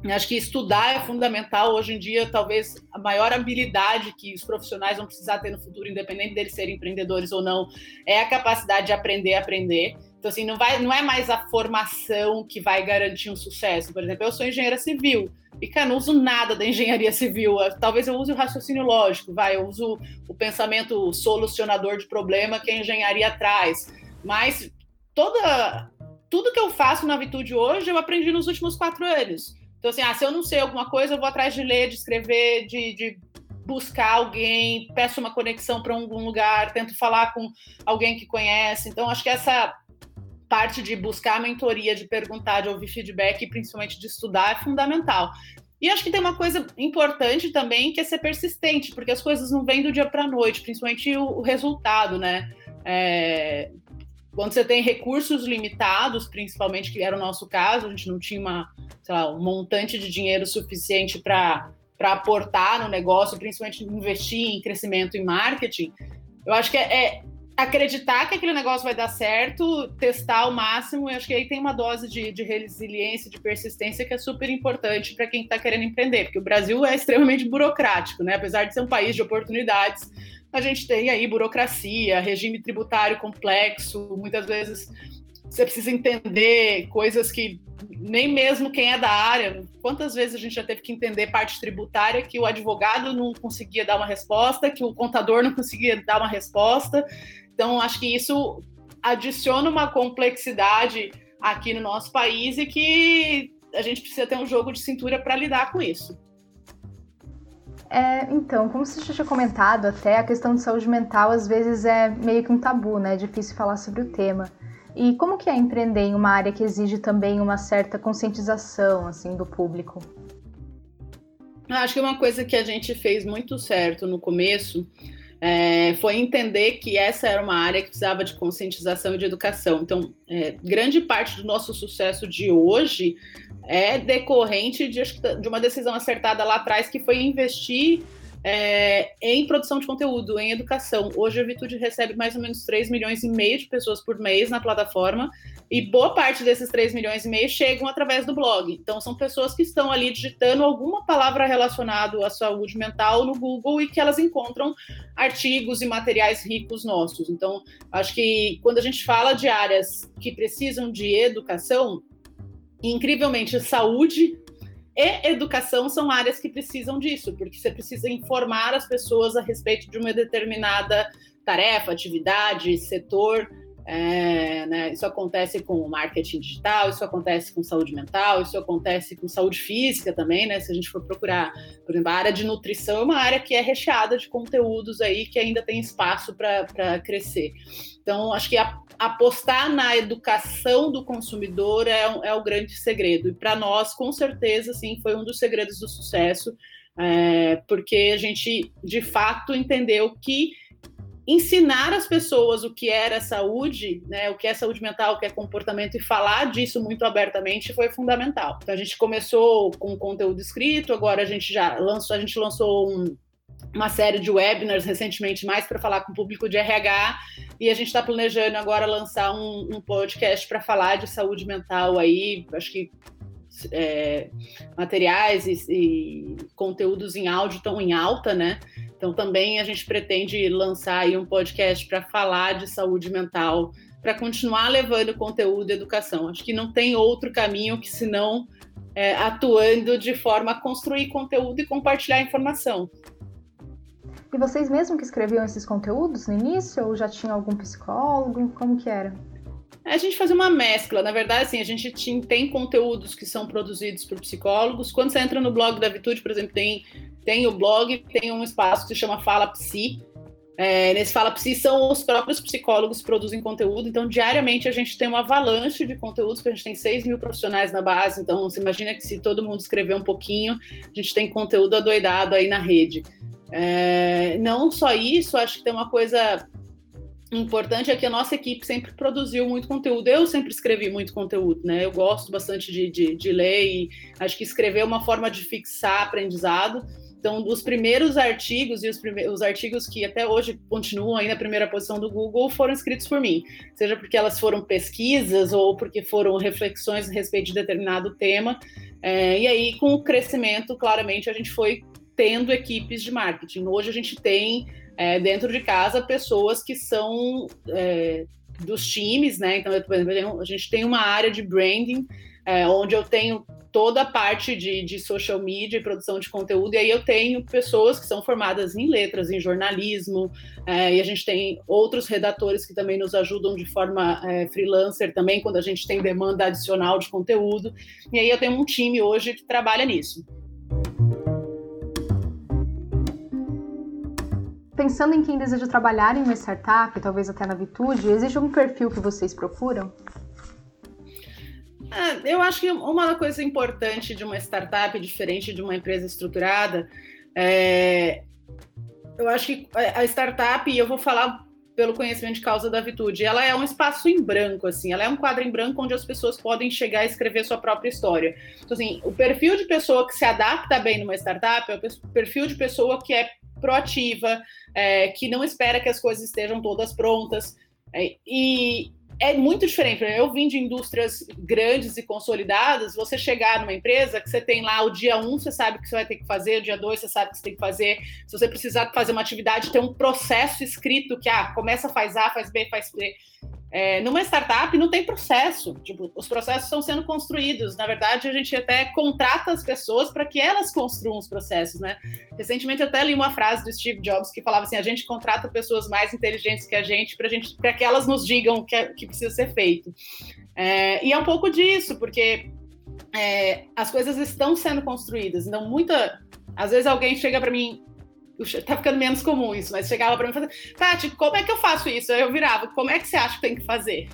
Acho que estudar é fundamental. Hoje em dia, talvez a maior habilidade que os profissionais vão precisar ter no futuro, independente deles serem empreendedores ou não, é a capacidade de aprender a aprender. Então, assim, não, vai, não é mais a formação que vai garantir um sucesso. Por exemplo, eu sou engenheira civil e, cara, não uso nada da engenharia civil. Talvez eu use o raciocínio lógico, vai, eu uso o pensamento solucionador de problema que a engenharia traz. Mas toda, tudo que eu faço na Vitude hoje, eu aprendi nos últimos quatro anos. Então, assim, ah, se eu não sei alguma coisa, eu vou atrás de ler, de escrever, de, de buscar alguém, peço uma conexão para algum lugar, tento falar com alguém que conhece. Então, acho que essa parte de buscar a mentoria, de perguntar, de ouvir feedback e principalmente de estudar é fundamental. E acho que tem uma coisa importante também que é ser persistente, porque as coisas não vêm do dia para a noite, principalmente o, o resultado, né? É, quando você tem recursos limitados, principalmente, que era o nosso caso, a gente não tinha uma, lá, um montante de dinheiro suficiente para aportar no negócio, principalmente investir em crescimento e marketing. Eu acho que é, é, acreditar que aquele negócio vai dar certo, testar ao máximo, e acho que aí tem uma dose de, de resiliência, de persistência que é super importante para quem está querendo empreender, porque o Brasil é extremamente burocrático, né? Apesar de ser um país de oportunidades, a gente tem aí burocracia, regime tributário complexo, muitas vezes você precisa entender coisas que nem mesmo quem é da área, quantas vezes a gente já teve que entender parte tributária que o advogado não conseguia dar uma resposta, que o contador não conseguia dar uma resposta. Então, acho que isso adiciona uma complexidade aqui no nosso país e que a gente precisa ter um jogo de cintura para lidar com isso. É, então, como você já tinha comentado, até a questão de saúde mental às vezes é meio que um tabu, né? É difícil falar sobre o tema. E como que é empreender em uma área que exige também uma certa conscientização assim do público? Acho que uma coisa que a gente fez muito certo no começo é, foi entender que essa era uma área que precisava de conscientização e de educação. Então, é, grande parte do nosso sucesso de hoje é decorrente de, de uma decisão acertada lá atrás, que foi investir é, em produção de conteúdo, em educação. Hoje a Vitude recebe mais ou menos 3 milhões e meio de pessoas por mês na plataforma, e boa parte desses 3 milhões e meio chegam através do blog. Então são pessoas que estão ali digitando alguma palavra relacionada à saúde mental no Google e que elas encontram artigos e materiais ricos nossos. Então, acho que quando a gente fala de áreas que precisam de educação, incrivelmente saúde e educação são áreas que precisam disso, porque você precisa informar as pessoas a respeito de uma determinada tarefa, atividade, setor. É, né, isso acontece com marketing digital, isso acontece com saúde mental, isso acontece com saúde física também, né? Se a gente for procurar, por exemplo, a área de nutrição é uma área que é recheada de conteúdos aí que ainda tem espaço para crescer. Então, acho que a, apostar na educação do consumidor é, é o grande segredo. E para nós, com certeza, sim, foi um dos segredos do sucesso, é, porque a gente, de fato, entendeu que ensinar as pessoas o que era saúde, né, o que é saúde mental, o que é comportamento e falar disso muito abertamente foi fundamental. Então a gente começou com conteúdo escrito, agora a gente já lançou, a gente lançou um, uma série de webinars recentemente mais para falar com o público de RH e a gente está planejando agora lançar um, um podcast para falar de saúde mental aí, acho que é, materiais e, e, conteúdos em áudio estão em alta, né? Então também a gente pretende lançar aí um podcast para falar de saúde mental, para continuar levando conteúdo e educação. Acho que não tem outro caminho que senão é, atuando de forma a construir conteúdo e compartilhar informação. E vocês mesmo que escreviam esses conteúdos no início ou já tinha algum psicólogo? Como que era? A gente fazia uma mescla. Na verdade, assim, a gente tem conteúdos que são produzidos por psicólogos. Quando você entra no blog da Vitude, por exemplo, tem, tem o blog, tem um espaço que se chama Fala Psi. É, nesse Fala Psi são os próprios psicólogos que produzem conteúdo. Então, diariamente, a gente tem uma avalanche de conteúdos, porque a gente tem 6 mil profissionais na base. Então, você imagina que se todo mundo escrever um pouquinho, a gente tem conteúdo adoidado aí na rede. É, não só isso, acho que tem uma coisa importante é que a nossa equipe sempre produziu muito conteúdo. Eu sempre escrevi muito conteúdo, né? Eu gosto bastante de, de, de ler e acho que escrever é uma forma de fixar aprendizado. Então, os primeiros artigos e os, primeiros, os artigos que até hoje continuam aí na primeira posição do Google foram escritos por mim, seja porque elas foram pesquisas ou porque foram reflexões a respeito de determinado tema. É, e aí, com o crescimento, claramente, a gente foi tendo equipes de marketing. Hoje a gente tem é, dentro de casa pessoas que são é, dos times, né? Então, a gente tem uma área de branding, é, onde eu tenho toda a parte de, de social media e produção de conteúdo, e aí eu tenho pessoas que são formadas em letras, em jornalismo, é, e a gente tem outros redatores que também nos ajudam de forma é, freelancer também, quando a gente tem demanda adicional de conteúdo, e aí eu tenho um time hoje que trabalha nisso. Pensando em quem deseja trabalhar em uma startup, talvez até na Vitude, existe algum perfil que vocês procuram? É, eu acho que uma coisa importante de uma startup, diferente de uma empresa estruturada, é, eu acho que a startup, e eu vou falar pelo conhecimento de causa da Vitude, ela é um espaço em branco, assim, ela é um quadro em branco onde as pessoas podem chegar e escrever sua própria história. Então, assim, o perfil de pessoa que se adapta bem numa startup é o perfil de pessoa que é proativa, é, que não espera que as coisas estejam todas prontas. É, e, é muito diferente. Eu vim de indústrias grandes e consolidadas, você chegar numa empresa que você tem lá o dia um, você sabe o que você vai ter que fazer, o dia dois, você sabe o que você tem que fazer. Se você precisar fazer uma atividade, tem um processo escrito que ah, começa, faz A, faz B, faz C. É, numa startup não tem processo, tipo, os processos estão sendo construídos. Na verdade, a gente até contrata as pessoas para que elas construam os processos, né? Recentemente até li uma frase do Steve Jobs que falava assim: a gente contrata pessoas mais inteligentes que a gente para gente, que elas nos digam o que, é, que precisa ser feito. É, e é um pouco disso, porque é, as coisas estão sendo construídas. Então, muita, às vezes alguém chega para mim tá ficando menos comum isso, mas chegava para mim e falava, Tati, como é que eu faço isso? Eu virava, como é que você acha que tem que fazer?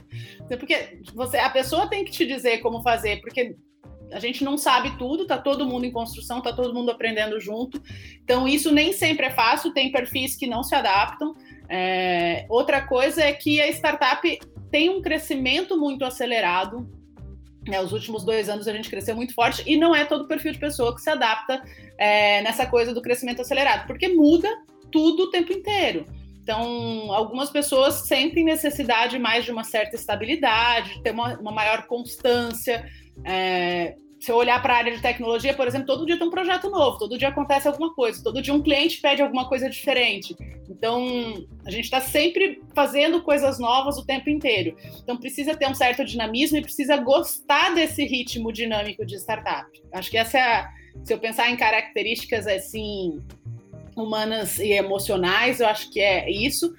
Porque você, a pessoa tem que te dizer como fazer, porque a gente não sabe tudo, tá todo mundo em construção, tá todo mundo aprendendo junto. Então, isso nem sempre é fácil, tem perfis que não se adaptam. É, outra coisa é que a startup tem um crescimento muito acelerado, né, os últimos dois anos a gente cresceu muito forte e não é todo perfil de pessoa que se adapta é, nessa coisa do crescimento acelerado, porque muda tudo o tempo inteiro. Então, algumas pessoas sentem necessidade mais de uma certa estabilidade, de ter uma, uma maior constância. É, se eu olhar para a área de tecnologia, por exemplo, todo dia tem um projeto novo, todo dia acontece alguma coisa, todo dia um cliente pede alguma coisa diferente. Então, a gente está sempre fazendo coisas novas o tempo inteiro. Então, precisa ter um certo dinamismo e precisa gostar desse ritmo dinâmico de startup. Acho que essa é a, se eu pensar em características assim humanas e emocionais, eu acho que é isso.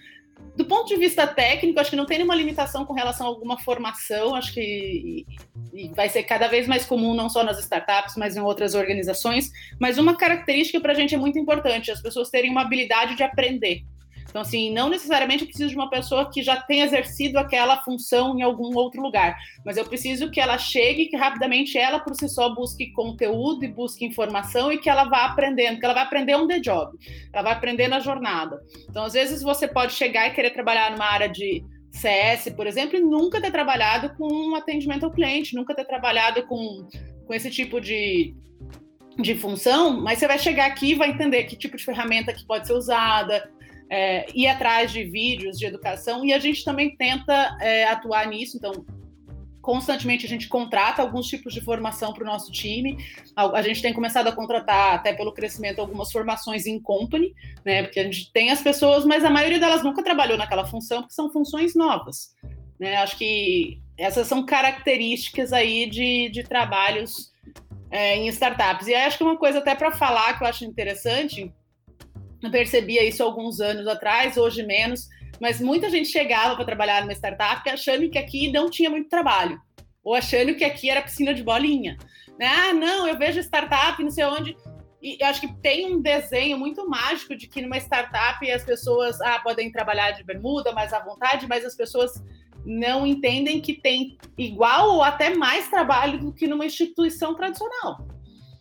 Do ponto de vista técnico, acho que não tem nenhuma limitação com relação a alguma formação. Acho que e vai ser cada vez mais comum, não só nas startups, mas em outras organizações. Mas uma característica para a gente é muito importante: as pessoas terem uma habilidade de aprender. Então, assim, não necessariamente eu preciso de uma pessoa que já tenha exercido aquela função em algum outro lugar, mas eu preciso que ela chegue, que rapidamente ela por si só busque conteúdo e busque informação e que ela vá aprendendo, que ela vai aprender um the job, ela vai aprender na jornada. Então, às vezes você pode chegar e querer trabalhar numa área de CS, por exemplo, e nunca ter trabalhado com um atendimento ao cliente, nunca ter trabalhado com, com esse tipo de, de função, mas você vai chegar aqui e vai entender que tipo de ferramenta que pode ser usada, é, ir atrás de vídeos de educação, e a gente também tenta é, atuar nisso, então constantemente a gente contrata alguns tipos de formação para o nosso time. A gente tem começado a contratar, até pelo crescimento, algumas formações em company, né? Porque a gente tem as pessoas, mas a maioria delas nunca trabalhou naquela função, porque são funções novas. Né? Acho que essas são características aí de, de trabalhos é, em startups. E acho que uma coisa até para falar que eu acho interessante, eu percebia isso alguns anos atrás, hoje menos, mas muita gente chegava para trabalhar numa startup achando que aqui não tinha muito trabalho, ou achando que aqui era piscina de bolinha. Né? Ah, não, eu vejo startup, não sei onde. E eu acho que tem um desenho muito mágico de que numa startup as pessoas ah, podem trabalhar de bermuda mais à vontade, mas as pessoas não entendem que tem igual ou até mais trabalho do que numa instituição tradicional.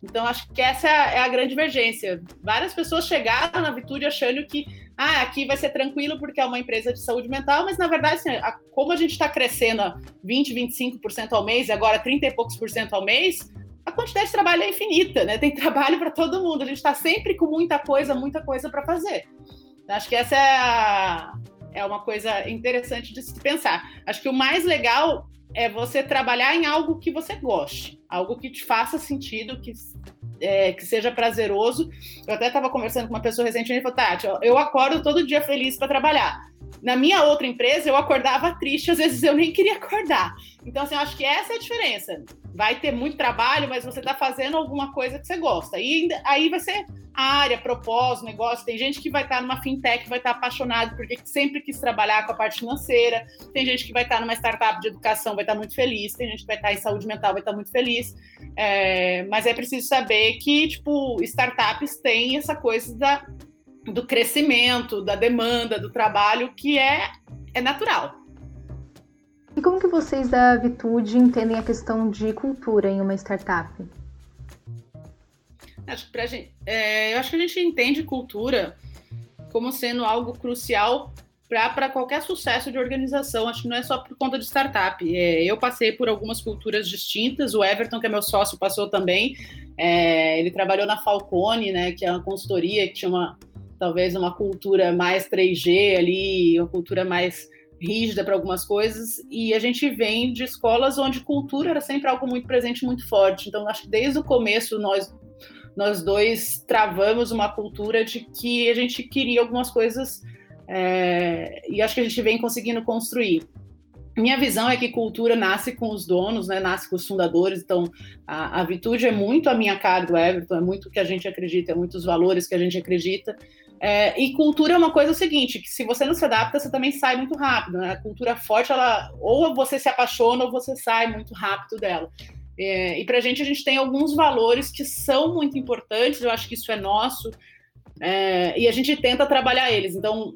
Então, acho que essa é a grande divergência. Várias pessoas chegaram na Vitude achando que ah, aqui vai ser tranquilo porque é uma empresa de saúde mental, mas na verdade, assim, a, como a gente está crescendo a 20, 25% ao mês e agora 30 e poucos por cento ao mês, a quantidade de trabalho é infinita, né? Tem trabalho para todo mundo. A gente está sempre com muita coisa, muita coisa para fazer. Acho que essa é, a, é uma coisa interessante de se pensar. Acho que o mais legal é você trabalhar em algo que você goste, algo que te faça sentido, que, é, que seja prazeroso. Eu até estava conversando com uma pessoa recentemente e falou: Tati, eu acordo todo dia feliz para trabalhar. Na minha outra empresa, eu acordava triste, às vezes eu nem queria acordar. Então, assim, eu acho que essa é a diferença. Vai ter muito trabalho, mas você está fazendo alguma coisa que você gosta. E aí vai ser área, propósito, negócio. Tem gente que vai estar numa fintech, vai estar apaixonado porque sempre quis trabalhar com a parte financeira. Tem gente que vai estar numa startup de educação, vai estar muito feliz. Tem gente que vai estar em saúde mental, vai estar muito feliz. É, mas é preciso saber que, tipo, startups têm essa coisa da, do crescimento, da demanda, do trabalho, que é, é natural. E como que vocês da Vitude entendem a questão de cultura em uma startup? Acho que gente, é, eu acho que a gente entende cultura como sendo algo crucial para qualquer sucesso de organização. Acho que não é só por conta de startup. É, eu passei por algumas culturas distintas. O Everton, que é meu sócio, passou também. É, ele trabalhou na Falcone, né, que é uma consultoria que tinha uma, talvez uma cultura mais 3G ali, uma cultura mais rígida para algumas coisas, e a gente vem de escolas onde cultura era sempre algo muito presente, muito forte. Então, acho que desde o começo nós nós dois travamos uma cultura de que a gente queria algumas coisas é, e acho que a gente vem conseguindo construir. Minha visão é que cultura nasce com os donos, né? nasce com os fundadores. Então, a, a é muito a minha cara do Everton, é muito o que a gente acredita, é muitos valores que a gente acredita. É, e cultura é uma coisa seguinte, que se você não se adapta, você também sai muito rápido. Né? A cultura forte, ela ou você se apaixona ou você sai muito rápido dela. É, e para a gente, a gente tem alguns valores que são muito importantes, eu acho que isso é nosso, é, e a gente tenta trabalhar eles. Então,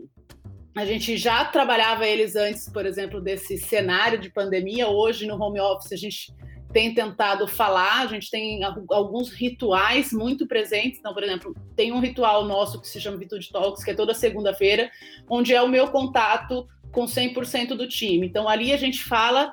a gente já trabalhava eles antes, por exemplo, desse cenário de pandemia. Hoje, no home office, a gente tem tentado falar, a gente tem alguns rituais muito presentes. Então, por exemplo, tem um ritual nosso que se chama Vitude Talks, que é toda segunda-feira, onde é o meu contato com 100% do time. Então, ali a gente fala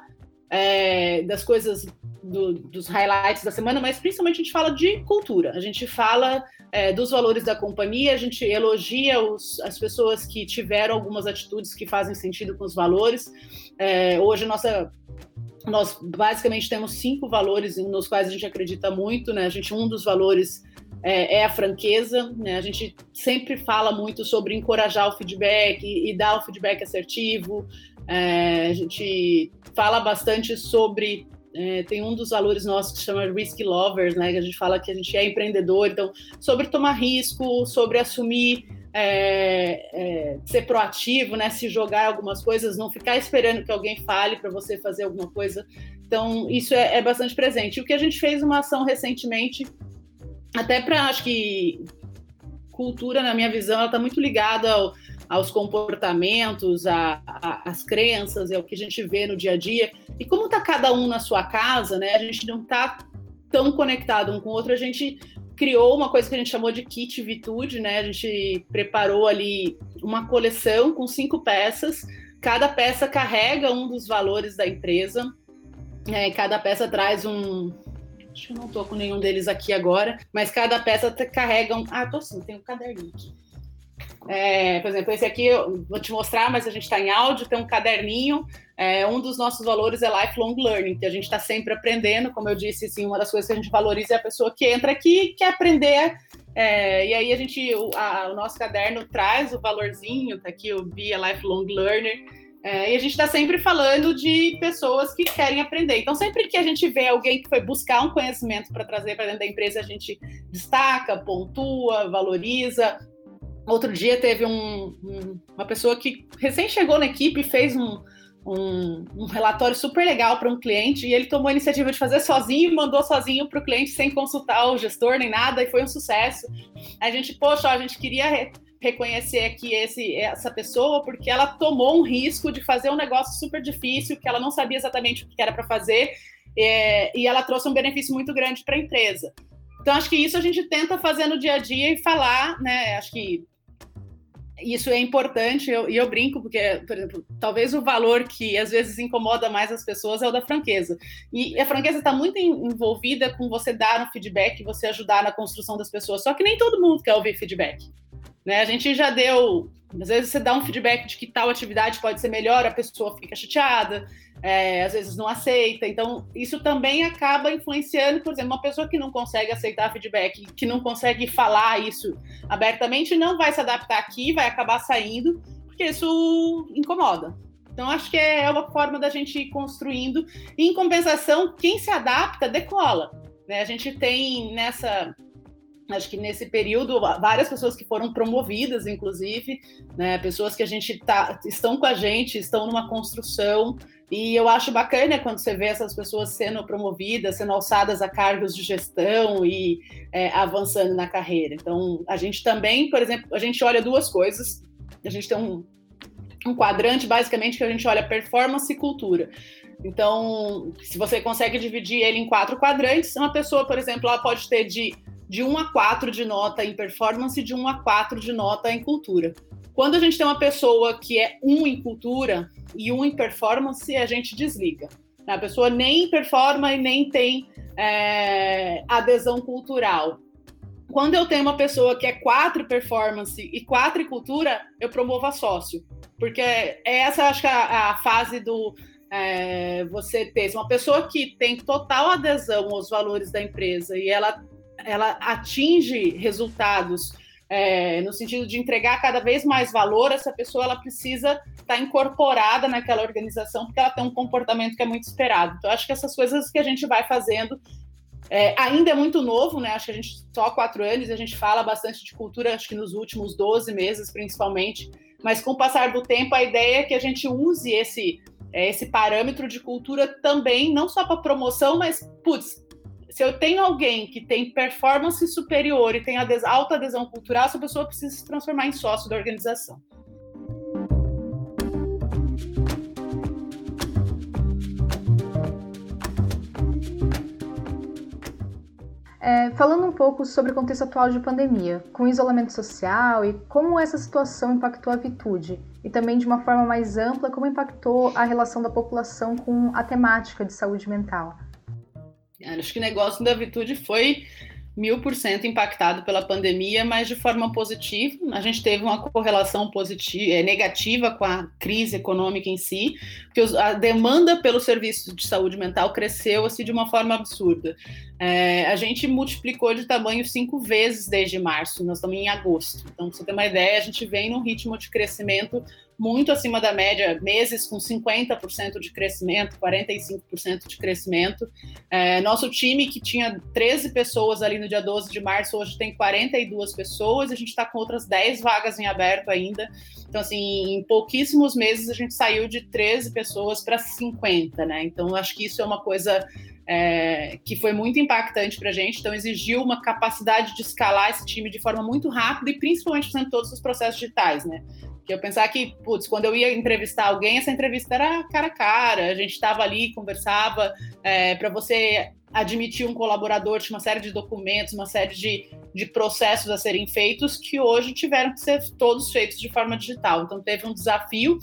é, das coisas do, dos highlights da semana, mas principalmente a gente fala de cultura. A gente fala é, dos valores da companhia, a gente elogia os, as pessoas que tiveram algumas atitudes que fazem sentido com os valores. É, hoje nossa nós basicamente temos cinco valores nos quais a gente acredita muito, né? A gente um dos valores é, é, a franqueza, né? A gente sempre fala muito sobre encorajar o feedback e, e dar o feedback assertivo. É, a gente fala bastante sobre é, tem um dos valores nossos que chama Risk Lovers, né? Que a gente fala que a gente é empreendedor, então, sobre tomar risco, sobre assumir, é, é, ser proativo, né? Se jogar algumas coisas, não ficar esperando que alguém fale para você fazer alguma coisa. Então, isso é, é, bastante presente. E o que a gente fez uma ação recentemente, até para, acho que cultura, na minha visão, ela está muito ligada ao aos comportamentos, às crenças, é o que a gente vê no dia a dia. E como está cada um na sua casa, né? A gente não está tão conectado um com o outro, a gente criou uma coisa que a gente chamou de kit Vitude, né? A gente preparou ali uma coleção com cinco peças. Cada peça carrega um dos valores da empresa. É, cada peça traz um. Acho que eu não estou com nenhum deles aqui agora, mas cada peça carrega um. Ah, tô sim, tem um caderninho aqui. É, por exemplo, esse aqui eu vou te mostrar, mas a gente está em áudio, tem um caderninho. É, um dos nossos valores é lifelong learning, que a gente está sempre aprendendo. Como eu disse, assim, uma das coisas que a gente valoriza é a pessoa que entra aqui e quer aprender. É, e aí a gente, o, a, o, nosso caderno traz o valorzinho, tá aqui o Be a Lifelong Learner. É, e a gente está sempre falando de pessoas que querem aprender. Então, sempre que a gente vê alguém que foi buscar um conhecimento para trazer para dentro da empresa, a gente destaca, pontua, valoriza. Outro dia teve um, um, uma pessoa que recém chegou na equipe e fez um, um, um relatório super legal para um cliente e ele tomou a iniciativa de fazer sozinho e mandou sozinho para o cliente sem consultar o gestor nem nada e foi um sucesso. A gente, poxa, a gente queria re reconhecer aqui esse, essa pessoa porque ela tomou um risco de fazer um negócio super difícil que ela não sabia exatamente o que era para fazer é, e ela trouxe um benefício muito grande para a empresa. Então, acho que isso a gente tenta fazer no dia a dia e falar, né? Acho que isso é importante, e eu brinco, porque, por exemplo, talvez o valor que às vezes incomoda mais as pessoas é o da franqueza. E a franqueza está muito envolvida com você dar um feedback, você ajudar na construção das pessoas. Só que nem todo mundo quer ouvir feedback. Né? A gente já deu. Às vezes você dá um feedback de que tal atividade pode ser melhor, a pessoa fica chateada, é, às vezes não aceita. Então, isso também acaba influenciando, por exemplo, uma pessoa que não consegue aceitar feedback, que não consegue falar isso abertamente, não vai se adaptar aqui, vai acabar saindo, porque isso incomoda. Então, acho que é uma forma da gente ir construindo. E, em compensação, quem se adapta, decola. Né? A gente tem nessa acho que nesse período várias pessoas que foram promovidas, inclusive, né, pessoas que a gente tá, estão com a gente, estão numa construção e eu acho bacana quando você vê essas pessoas sendo promovidas, sendo alçadas a cargos de gestão e é, avançando na carreira. Então, a gente também, por exemplo, a gente olha duas coisas. A gente tem um, um quadrante, basicamente, que a gente olha performance e cultura. Então, se você consegue dividir ele em quatro quadrantes, uma pessoa, por exemplo, ela pode ter de de 1 a 4 de nota em performance de 1 a 4 de nota em cultura. Quando a gente tem uma pessoa que é 1 em cultura e 1 em performance, a gente desliga. A pessoa nem performa e nem tem é, adesão cultural. Quando eu tenho uma pessoa que é 4 performance e 4 em cultura, eu promovo a sócio. Porque é essa, acho que, a, a fase do, é, você ter uma pessoa que tem total adesão aos valores da empresa e ela ela atinge resultados é, no sentido de entregar cada vez mais valor, essa pessoa ela precisa estar tá incorporada naquela organização, porque ela tem um comportamento que é muito esperado. Então, acho que essas coisas que a gente vai fazendo é, ainda é muito novo, né? Acho que a gente só há quatro anos, a gente fala bastante de cultura, acho que nos últimos 12 meses, principalmente. Mas com o passar do tempo, a ideia é que a gente use esse, é, esse parâmetro de cultura também, não só para promoção, mas, putz, se eu tenho alguém que tem performance superior e tem alta adesão cultural, essa pessoa precisa se transformar em sócio da organização. É, falando um pouco sobre o contexto atual de pandemia, com isolamento social e como essa situação impactou a Vitude, e também de uma forma mais ampla, como impactou a relação da população com a temática de saúde mental. Acho que o negócio da Vitude foi mil por cento impactado pela pandemia, mas de forma positiva. A gente teve uma correlação positiva, é, negativa com a crise econômica em si, porque a demanda pelo serviço de saúde mental cresceu assim de uma forma absurda. É, a gente multiplicou de tamanho cinco vezes desde março, nós estamos em agosto. Então, para você ter uma ideia, a gente vem num ritmo de crescimento muito acima da média, meses com 50% de crescimento, 45% de crescimento. É, nosso time, que tinha 13 pessoas ali no dia 12 de março, hoje tem 42 pessoas, a gente está com outras 10 vagas em aberto ainda. Então, assim, em pouquíssimos meses a gente saiu de 13 pessoas para 50, né? Então, acho que isso é uma coisa é, que foi muito impactante para a gente, então exigiu uma capacidade de escalar esse time de forma muito rápida e principalmente fazendo todos os processos digitais, né? Que eu pensar que, putz, quando eu ia entrevistar alguém, essa entrevista era cara a cara, a gente estava ali, conversava, é, para você admitir um colaborador, tinha uma série de documentos, uma série de, de processos a serem feitos que hoje tiveram que ser todos feitos de forma digital. Então teve um desafio.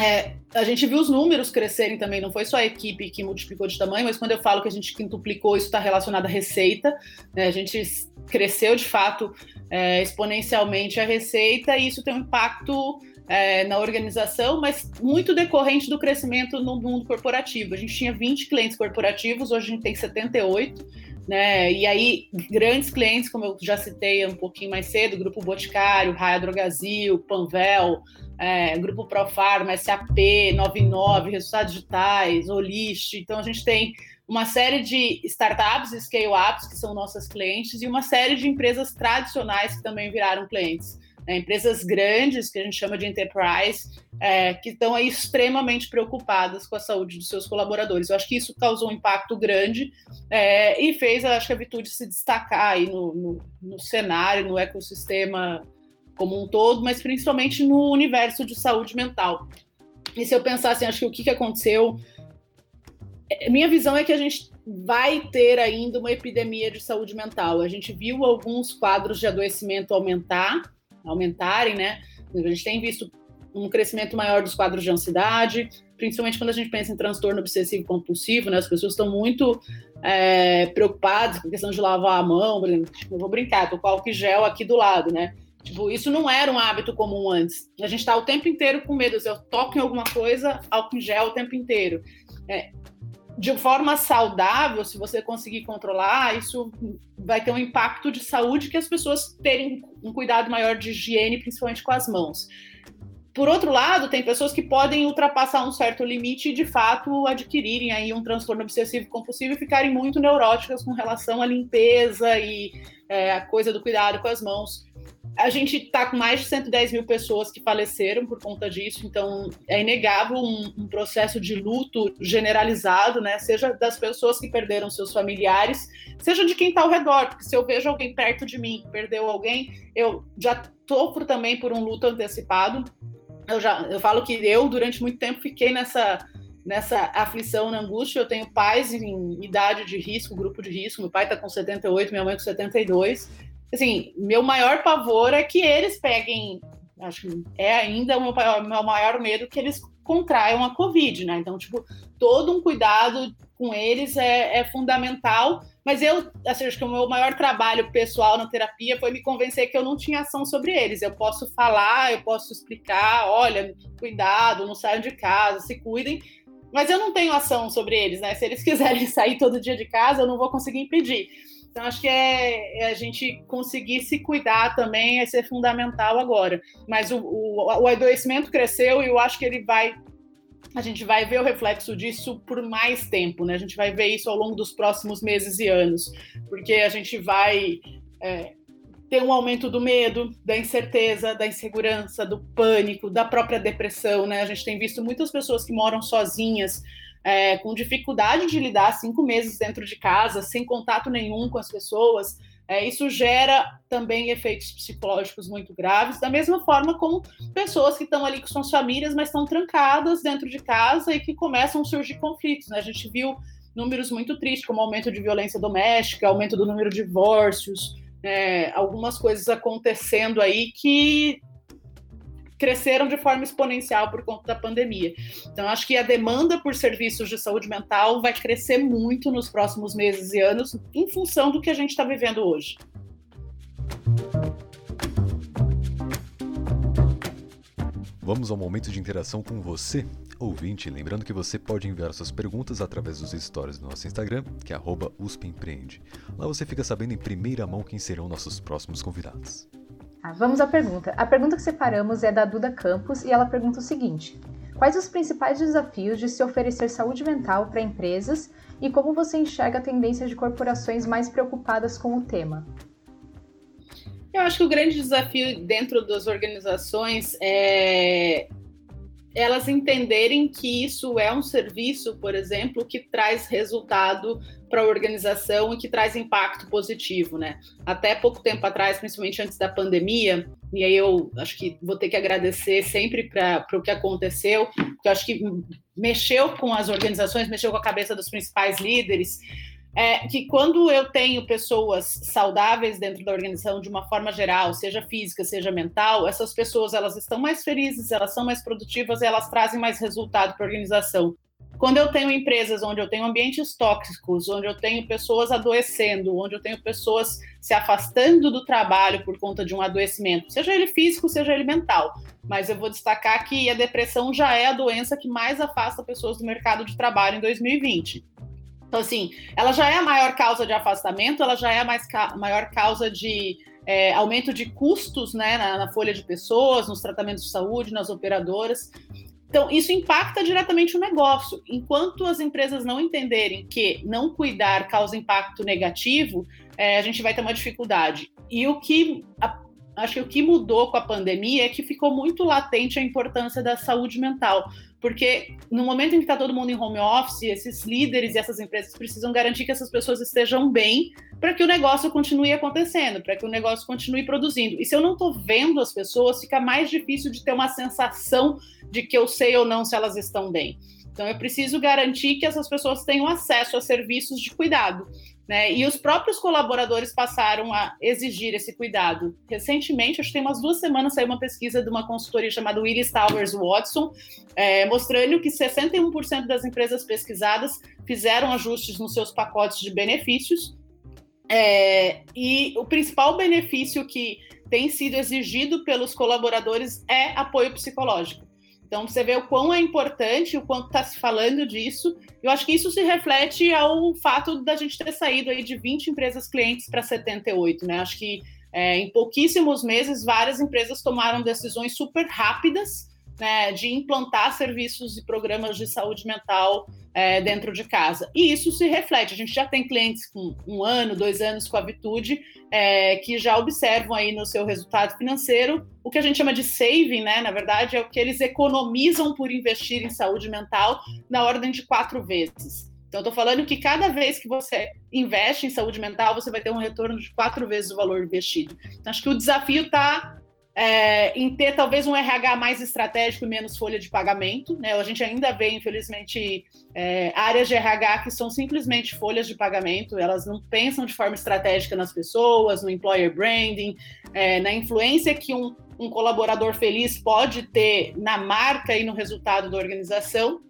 É, a gente viu os números crescerem também, não foi só a equipe que multiplicou de tamanho, mas quando eu falo que a gente quintuplicou, isso está relacionado à receita. Né? A gente cresceu de fato é, exponencialmente a receita e isso tem um impacto é, na organização, mas muito decorrente do crescimento no mundo corporativo. A gente tinha 20 clientes corporativos, hoje a gente tem 78, né? E aí, grandes clientes, como eu já citei um pouquinho mais cedo, Grupo Boticário, Raia Drogazil, Panvel, é, Grupo Profarma, SAP, 99, Resultados Digitais, Olist. Então, a gente tem uma série de startups e scale-ups que são nossas clientes e uma série de empresas tradicionais que também viraram clientes. Né? Empresas grandes, que a gente chama de enterprise, é, que estão aí extremamente preocupadas com a saúde dos seus colaboradores. Eu acho que isso causou um impacto grande é, e fez, acho que a Vitude se destacar aí no, no, no cenário, no ecossistema como um todo, mas principalmente no universo de saúde mental. E se eu pensar assim, acho que o que, que aconteceu é, minha visão é que a gente vai ter ainda uma epidemia de saúde mental. A gente viu alguns quadros de adoecimento aumentar, aumentarem, né? A gente tem visto um crescimento maior dos quadros de ansiedade, principalmente quando a gente pensa em transtorno obsessivo compulsivo, né? As pessoas estão muito é, preocupadas com a questão de lavar a mão, por exemplo, tipo, eu vou brincar, tô com álcool gel aqui do lado, né? Tipo, isso não era um hábito comum antes. A gente está o tempo inteiro com medo. Se eu toco em alguma coisa, álcool gel o tempo inteiro. É, de forma saudável, se você conseguir controlar, isso vai ter um impacto de saúde que as pessoas terem um cuidado maior de higiene, principalmente com as mãos. Por outro lado, tem pessoas que podem ultrapassar um certo limite e, de fato, adquirirem aí um transtorno obsessivo compulsivo e ficarem muito neuróticas com relação à limpeza e é, a coisa do cuidado com as mãos. A gente está com mais de 110 mil pessoas que faleceram por conta disso, então é inegável um, um, processo de luto generalizado, né? Seja das pessoas que perderam seus familiares, seja de quem está ao redor, porque se eu vejo alguém perto de mim que perdeu alguém, eu já sofro também por um luto antecipado. Eu já eu falo que eu, durante muito tempo, fiquei nessa nessa aflição, na angústia. Eu tenho pais em idade de risco, grupo de risco. Meu pai está com 78, minha mãe com 72 assim, meu maior pavor é que eles peguem, acho que é ainda o meu, meu maior medo que eles contraiam a Covid, né? Então, tipo, todo um cuidado com eles é, é fundamental. Mas eu, assim, acho que o meu maior trabalho pessoal na terapia foi me convencer que eu não tinha ação sobre eles. Eu posso falar, eu posso explicar, olha, cuidado, não saiam de casa, se cuidem. Mas eu não tenho ação sobre eles, né? Se eles quiserem sair todo dia de casa, eu não vou conseguir impedir. Então, acho que é, é, a gente conseguir se cuidar também, é ser fundamental agora. Mas o, o, o adoecimento cresceu e eu acho que ele vai. A gente vai ver o reflexo disso por mais tempo, né? A gente vai ver isso ao longo dos próximos meses e anos, porque a gente vai é, ter um aumento do medo, da incerteza, da insegurança, do pânico, da própria depressão, né? A gente tem visto muitas pessoas que moram sozinhas, é, com dificuldade de lidar cinco meses dentro de casa, sem contato nenhum com as pessoas, é, isso gera também efeitos psicológicos muito graves, da mesma forma como pessoas que estão ali com suas famílias, mas estão trancadas dentro de casa e que começam a surgir conflitos. Né? A gente viu números muito tristes, como aumento de violência doméstica, aumento do número de divórcios, é, algumas coisas acontecendo aí que cresceram de forma exponencial por conta da pandemia. Então, acho que a demanda por serviços de saúde mental vai crescer muito nos próximos meses e anos, em função do que a gente está vivendo hoje. Vamos ao momento de interação com você, ouvinte. Lembrando que você pode enviar suas perguntas através dos stories do nosso Instagram, que é. Lá você fica sabendo em primeira mão quem serão nossos próximos convidados. Ah, vamos à pergunta. A pergunta que separamos é da Duda Campos e ela pergunta o seguinte: Quais os principais desafios de se oferecer saúde mental para empresas e como você enxerga a tendência de corporações mais preocupadas com o tema? Eu acho que o grande desafio dentro das organizações é elas entenderem que isso é um serviço, por exemplo, que traz resultado para a organização e que traz impacto positivo, né? Até pouco tempo atrás, principalmente antes da pandemia, e aí eu acho que vou ter que agradecer sempre para o que aconteceu, porque eu acho que mexeu com as organizações, mexeu com a cabeça dos principais líderes, é que quando eu tenho pessoas saudáveis dentro da organização de uma forma geral, seja física, seja mental, essas pessoas elas estão mais felizes, elas são mais produtivas, elas trazem mais resultado para a organização. Quando eu tenho empresas onde eu tenho ambientes tóxicos, onde eu tenho pessoas adoecendo, onde eu tenho pessoas se afastando do trabalho por conta de um adoecimento, seja ele físico, seja ele mental, mas eu vou destacar que a depressão já é a doença que mais afasta pessoas do mercado de trabalho em 2020. Então, assim, ela já é a maior causa de afastamento, ela já é a mais ca maior causa de é, aumento de custos né, na, na, folha de pessoas, nos tratamentos de saúde, nas operadoras. Então, isso impacta diretamente o negócio. Enquanto as empresas não entenderem que não cuidar causa impacto negativo, é, a gente vai ter uma dificuldade. E o que a, acho que o que mudou com a pandemia é que ficou muito latente a importância da saúde mental porque no momento em que está todo mundo em home office, esses líderes e essas empresas precisam garantir que essas pessoas estejam bem para que o negócio continue acontecendo, para que o negócio continue produzindo. E se eu não estou vendo as pessoas, fica mais difícil de ter uma sensação de que eu sei ou não se elas estão bem. Então, eu preciso garantir que essas pessoas tenham acesso a serviços de cuidado. Né? E os próprios colaboradores passaram a exigir esse cuidado. Recentemente, acho que tem umas duas semanas, saiu uma pesquisa de uma consultoria chamada Willis Towers Watson, é, mostrando que 61% das empresas pesquisadas fizeram ajustes nos seus pacotes de benefícios. É, e o principal benefício que tem sido exigido pelos colaboradores é apoio psicológico. Então, você vê o quão é importante, o quanto está se falando disso. Eu acho que isso se reflete ao fato da gente ter saído aí de 20 empresas clientes para 78, né? Acho que é, em pouquíssimos meses, várias empresas tomaram decisões super rápidas né, de implantar serviços e programas de saúde mental é, dentro de casa. E isso se reflete. A gente já tem clientes com um ano, dois anos com a Vitude, é, que já observam aí no seu resultado financeiro o que a gente chama de saving, né? Na verdade, é o que eles economizam por investir em saúde mental na ordem de quatro vezes. Então, estou falando que cada vez que você investe em saúde mental, você vai ter um retorno de quatro vezes o valor investido. Então, acho que o desafio está é, em ter talvez um RH mais estratégico e menos folha de pagamento. Né? A gente ainda vê, infelizmente, é, áreas de RH que são simplesmente folhas de pagamento, elas não pensam de forma estratégica nas pessoas, no employer branding, é, na influência que um, um colaborador feliz pode ter na marca e no resultado da organização.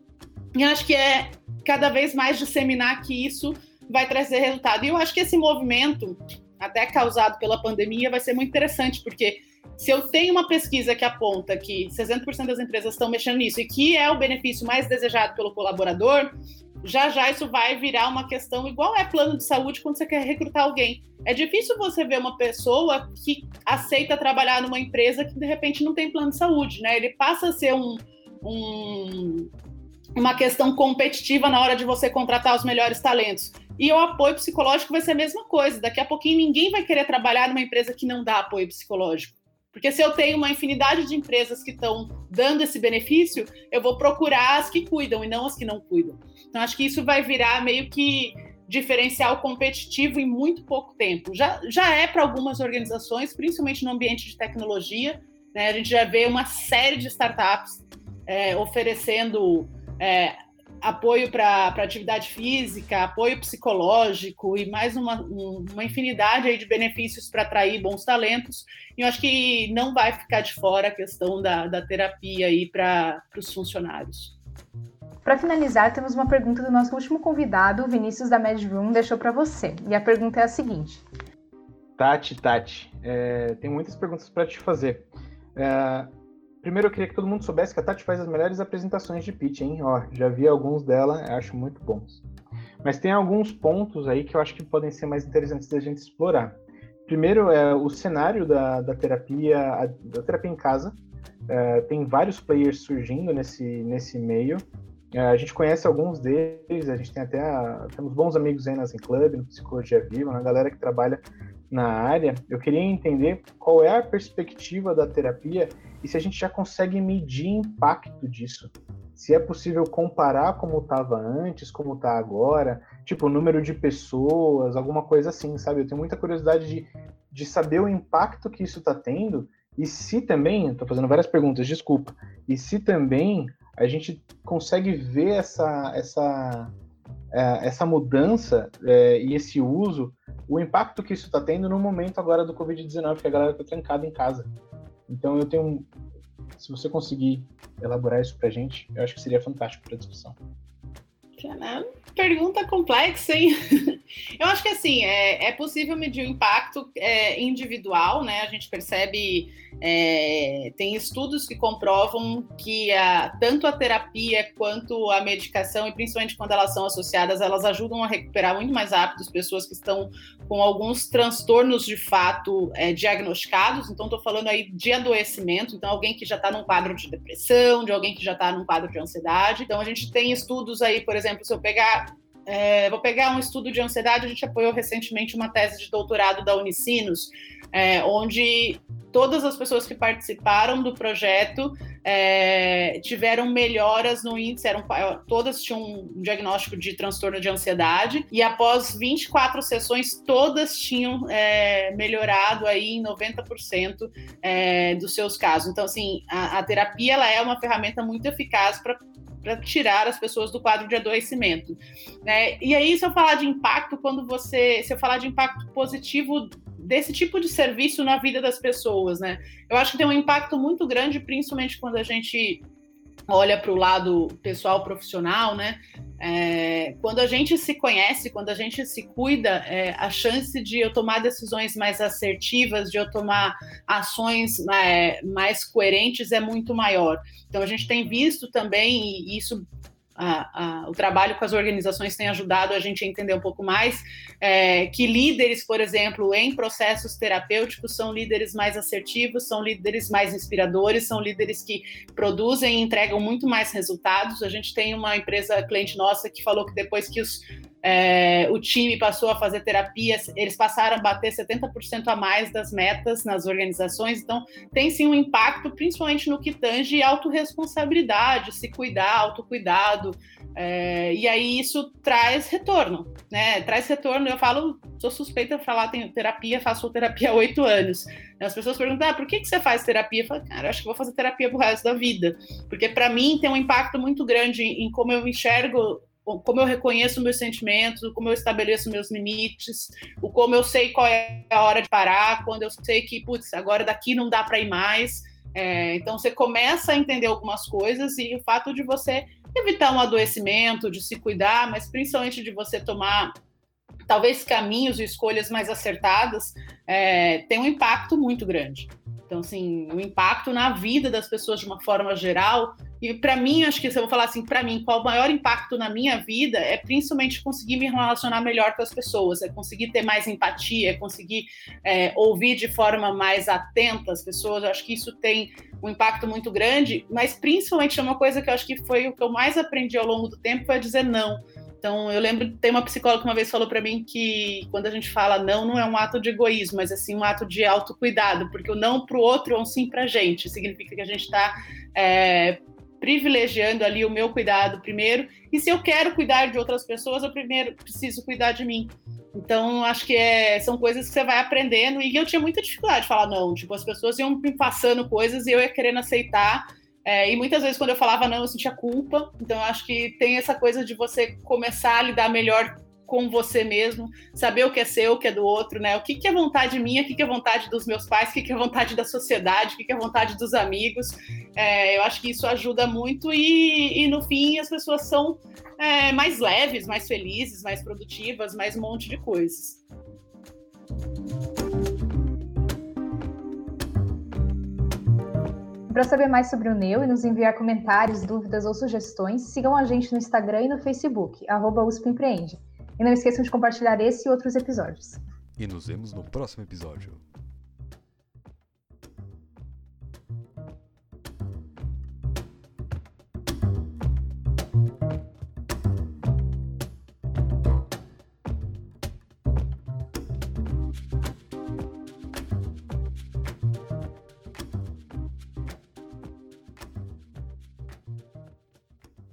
E acho que é cada vez mais disseminar que isso vai trazer resultado. E eu acho que esse movimento, até causado pela pandemia, vai ser muito interessante, porque se eu tenho uma pesquisa que aponta que 60% das empresas estão mexendo nisso e que é o benefício mais desejado pelo colaborador, já já isso vai virar uma questão igual é plano de saúde quando você quer recrutar alguém. É difícil você ver uma pessoa que aceita trabalhar numa empresa que de repente não tem plano de saúde, né? Ele passa a ser um, um uma questão competitiva na hora de você contratar os melhores talentos. E o apoio psicológico vai ser a mesma coisa. Daqui a pouquinho ninguém vai querer trabalhar numa empresa que não dá apoio psicológico. Porque se eu tenho uma infinidade de empresas que estão dando esse benefício, eu vou procurar as que cuidam e não as que não cuidam. Então, acho que isso vai virar meio que diferencial competitivo em muito pouco tempo. Já, já é para algumas organizações, principalmente no ambiente de tecnologia. Né? A gente já vê uma série de startups é, oferecendo é, apoio para atividade física, apoio psicológico e mais uma, uma infinidade aí de benefícios para atrair bons talentos. E eu acho que não vai ficar de fora a questão da, da terapia aí para os funcionários. Para finalizar, temos uma pergunta do nosso último convidado, Vinícius da Medroom, deixou para você. E a pergunta é a seguinte: Tati, Tati, é, tem muitas perguntas para te fazer. É, Primeiro, eu queria que todo mundo soubesse que a Tati faz as melhores apresentações de pitch, hein? Ó, já vi alguns dela, acho muito bons. Mas tem alguns pontos aí que eu acho que podem ser mais interessantes da gente explorar. Primeiro é o cenário da, da terapia, da terapia em casa. É, tem vários players surgindo nesse, nesse meio. É, a gente conhece alguns deles, a gente tem até a, temos bons amigos aí na Zen Club, no Psicologia Viva, uma galera que trabalha na área. Eu queria entender qual é a perspectiva da terapia e se a gente já consegue medir impacto disso. Se é possível comparar como estava antes, como está agora, tipo, número de pessoas, alguma coisa assim, sabe? Eu tenho muita curiosidade de, de saber o impacto que isso está tendo e se também, estou fazendo várias perguntas, desculpa, e se também a gente consegue ver essa, essa, é, essa mudança é, e esse uso, o impacto que isso está tendo no momento agora do Covid-19, que a galera está trancada em casa. Então eu tenho, se você conseguir elaborar isso para gente, eu acho que seria fantástico para a discussão. Caramba, pergunta complexa, hein? Eu acho que assim, é, é possível medir o impacto é, individual, né? A gente percebe, é, tem estudos que comprovam que a, tanto a terapia quanto a medicação, e principalmente quando elas são associadas, elas ajudam a recuperar muito mais rápido as pessoas que estão com alguns transtornos de fato é, diagnosticados. Então, estou falando aí de adoecimento, então alguém que já está num quadro de depressão, de alguém que já está num quadro de ansiedade. Então, a gente tem estudos aí, por exemplo, se eu pegar é, vou pegar um estudo de ansiedade. A gente apoiou recentemente uma tese de doutorado da Unicinos, é, onde todas as pessoas que participaram do projeto é, tiveram melhoras no índice, eram, todas tinham um diagnóstico de transtorno de ansiedade, e após 24 sessões, todas tinham é, melhorado aí em 90% é, dos seus casos. Então, assim, a, a terapia ela é uma ferramenta muito eficaz para para tirar as pessoas do quadro de adoecimento. Né? E aí, se eu falar de impacto, quando você. Se eu falar de impacto positivo desse tipo de serviço na vida das pessoas, né? Eu acho que tem um impacto muito grande, principalmente quando a gente olha para o lado pessoal profissional, né? É, quando a gente se conhece, quando a gente se cuida, é, a chance de eu tomar decisões mais assertivas, de eu tomar ações é, mais coerentes é muito maior. Então a gente tem visto também, e isso a, a, o trabalho com as organizações tem ajudado a gente a entender um pouco mais é, que líderes, por exemplo, em processos terapêuticos são líderes mais assertivos, são líderes mais inspiradores, são líderes que produzem e entregam muito mais resultados. A gente tem uma empresa cliente nossa que falou que depois que os é, o time passou a fazer terapia, eles passaram a bater 70% a mais das metas nas organizações, então tem sim um impacto, principalmente no que tange autorresponsabilidade, se cuidar, autocuidado, é, e aí isso traz retorno, né? Traz retorno, eu falo, sou suspeita de falar, tenho terapia, faço terapia há oito anos. As pessoas perguntam, ah, por que, que você faz terapia? Eu falo, cara, eu acho que vou fazer terapia pro resto da vida, porque para mim tem um impacto muito grande em como eu enxergo como eu reconheço meus sentimentos, como eu estabeleço meus limites, o como eu sei qual é a hora de parar, quando eu sei que, putz, agora daqui não dá para ir mais. É, então você começa a entender algumas coisas e o fato de você evitar um adoecimento, de se cuidar, mas principalmente de você tomar talvez caminhos e escolhas mais acertadas, é, tem um impacto muito grande. Então, assim, o impacto na vida das pessoas de uma forma geral e para mim, acho que se eu vou falar assim, para mim, qual o maior impacto na minha vida é principalmente conseguir me relacionar melhor com as pessoas, é conseguir ter mais empatia, é conseguir é, ouvir de forma mais atenta as pessoas. Eu acho que isso tem um impacto muito grande, mas principalmente é uma coisa que eu acho que foi o que eu mais aprendi ao longo do tempo foi dizer não. Então, eu lembro, tem uma psicóloga que uma vez falou para mim que quando a gente fala não, não é um ato de egoísmo, mas assim um ato de autocuidado, porque o não para o outro é um sim para a gente. Significa que a gente está é, privilegiando ali o meu cuidado primeiro. E se eu quero cuidar de outras pessoas, eu primeiro preciso cuidar de mim. Então, acho que é, são coisas que você vai aprendendo. E eu tinha muita dificuldade de falar não. Tipo, as pessoas iam me passando coisas e eu ia querendo aceitar. É, e muitas vezes, quando eu falava não, eu sentia culpa. Então, acho que tem essa coisa de você começar a lidar melhor com você mesmo, saber o que é seu, o que é do outro, né? O que, que é vontade minha, o que, que é vontade dos meus pais, o que, que é vontade da sociedade, o que, que é vontade dos amigos. É, eu acho que isso ajuda muito e, e no fim as pessoas são é, mais leves, mais felizes, mais produtivas, mais um monte de coisas. Para saber mais sobre o Neu e nos enviar comentários, dúvidas ou sugestões, sigam a gente no Instagram e no Facebook, arroba USP Empreende. E não esqueçam de compartilhar esse e outros episódios. E nos vemos no próximo episódio.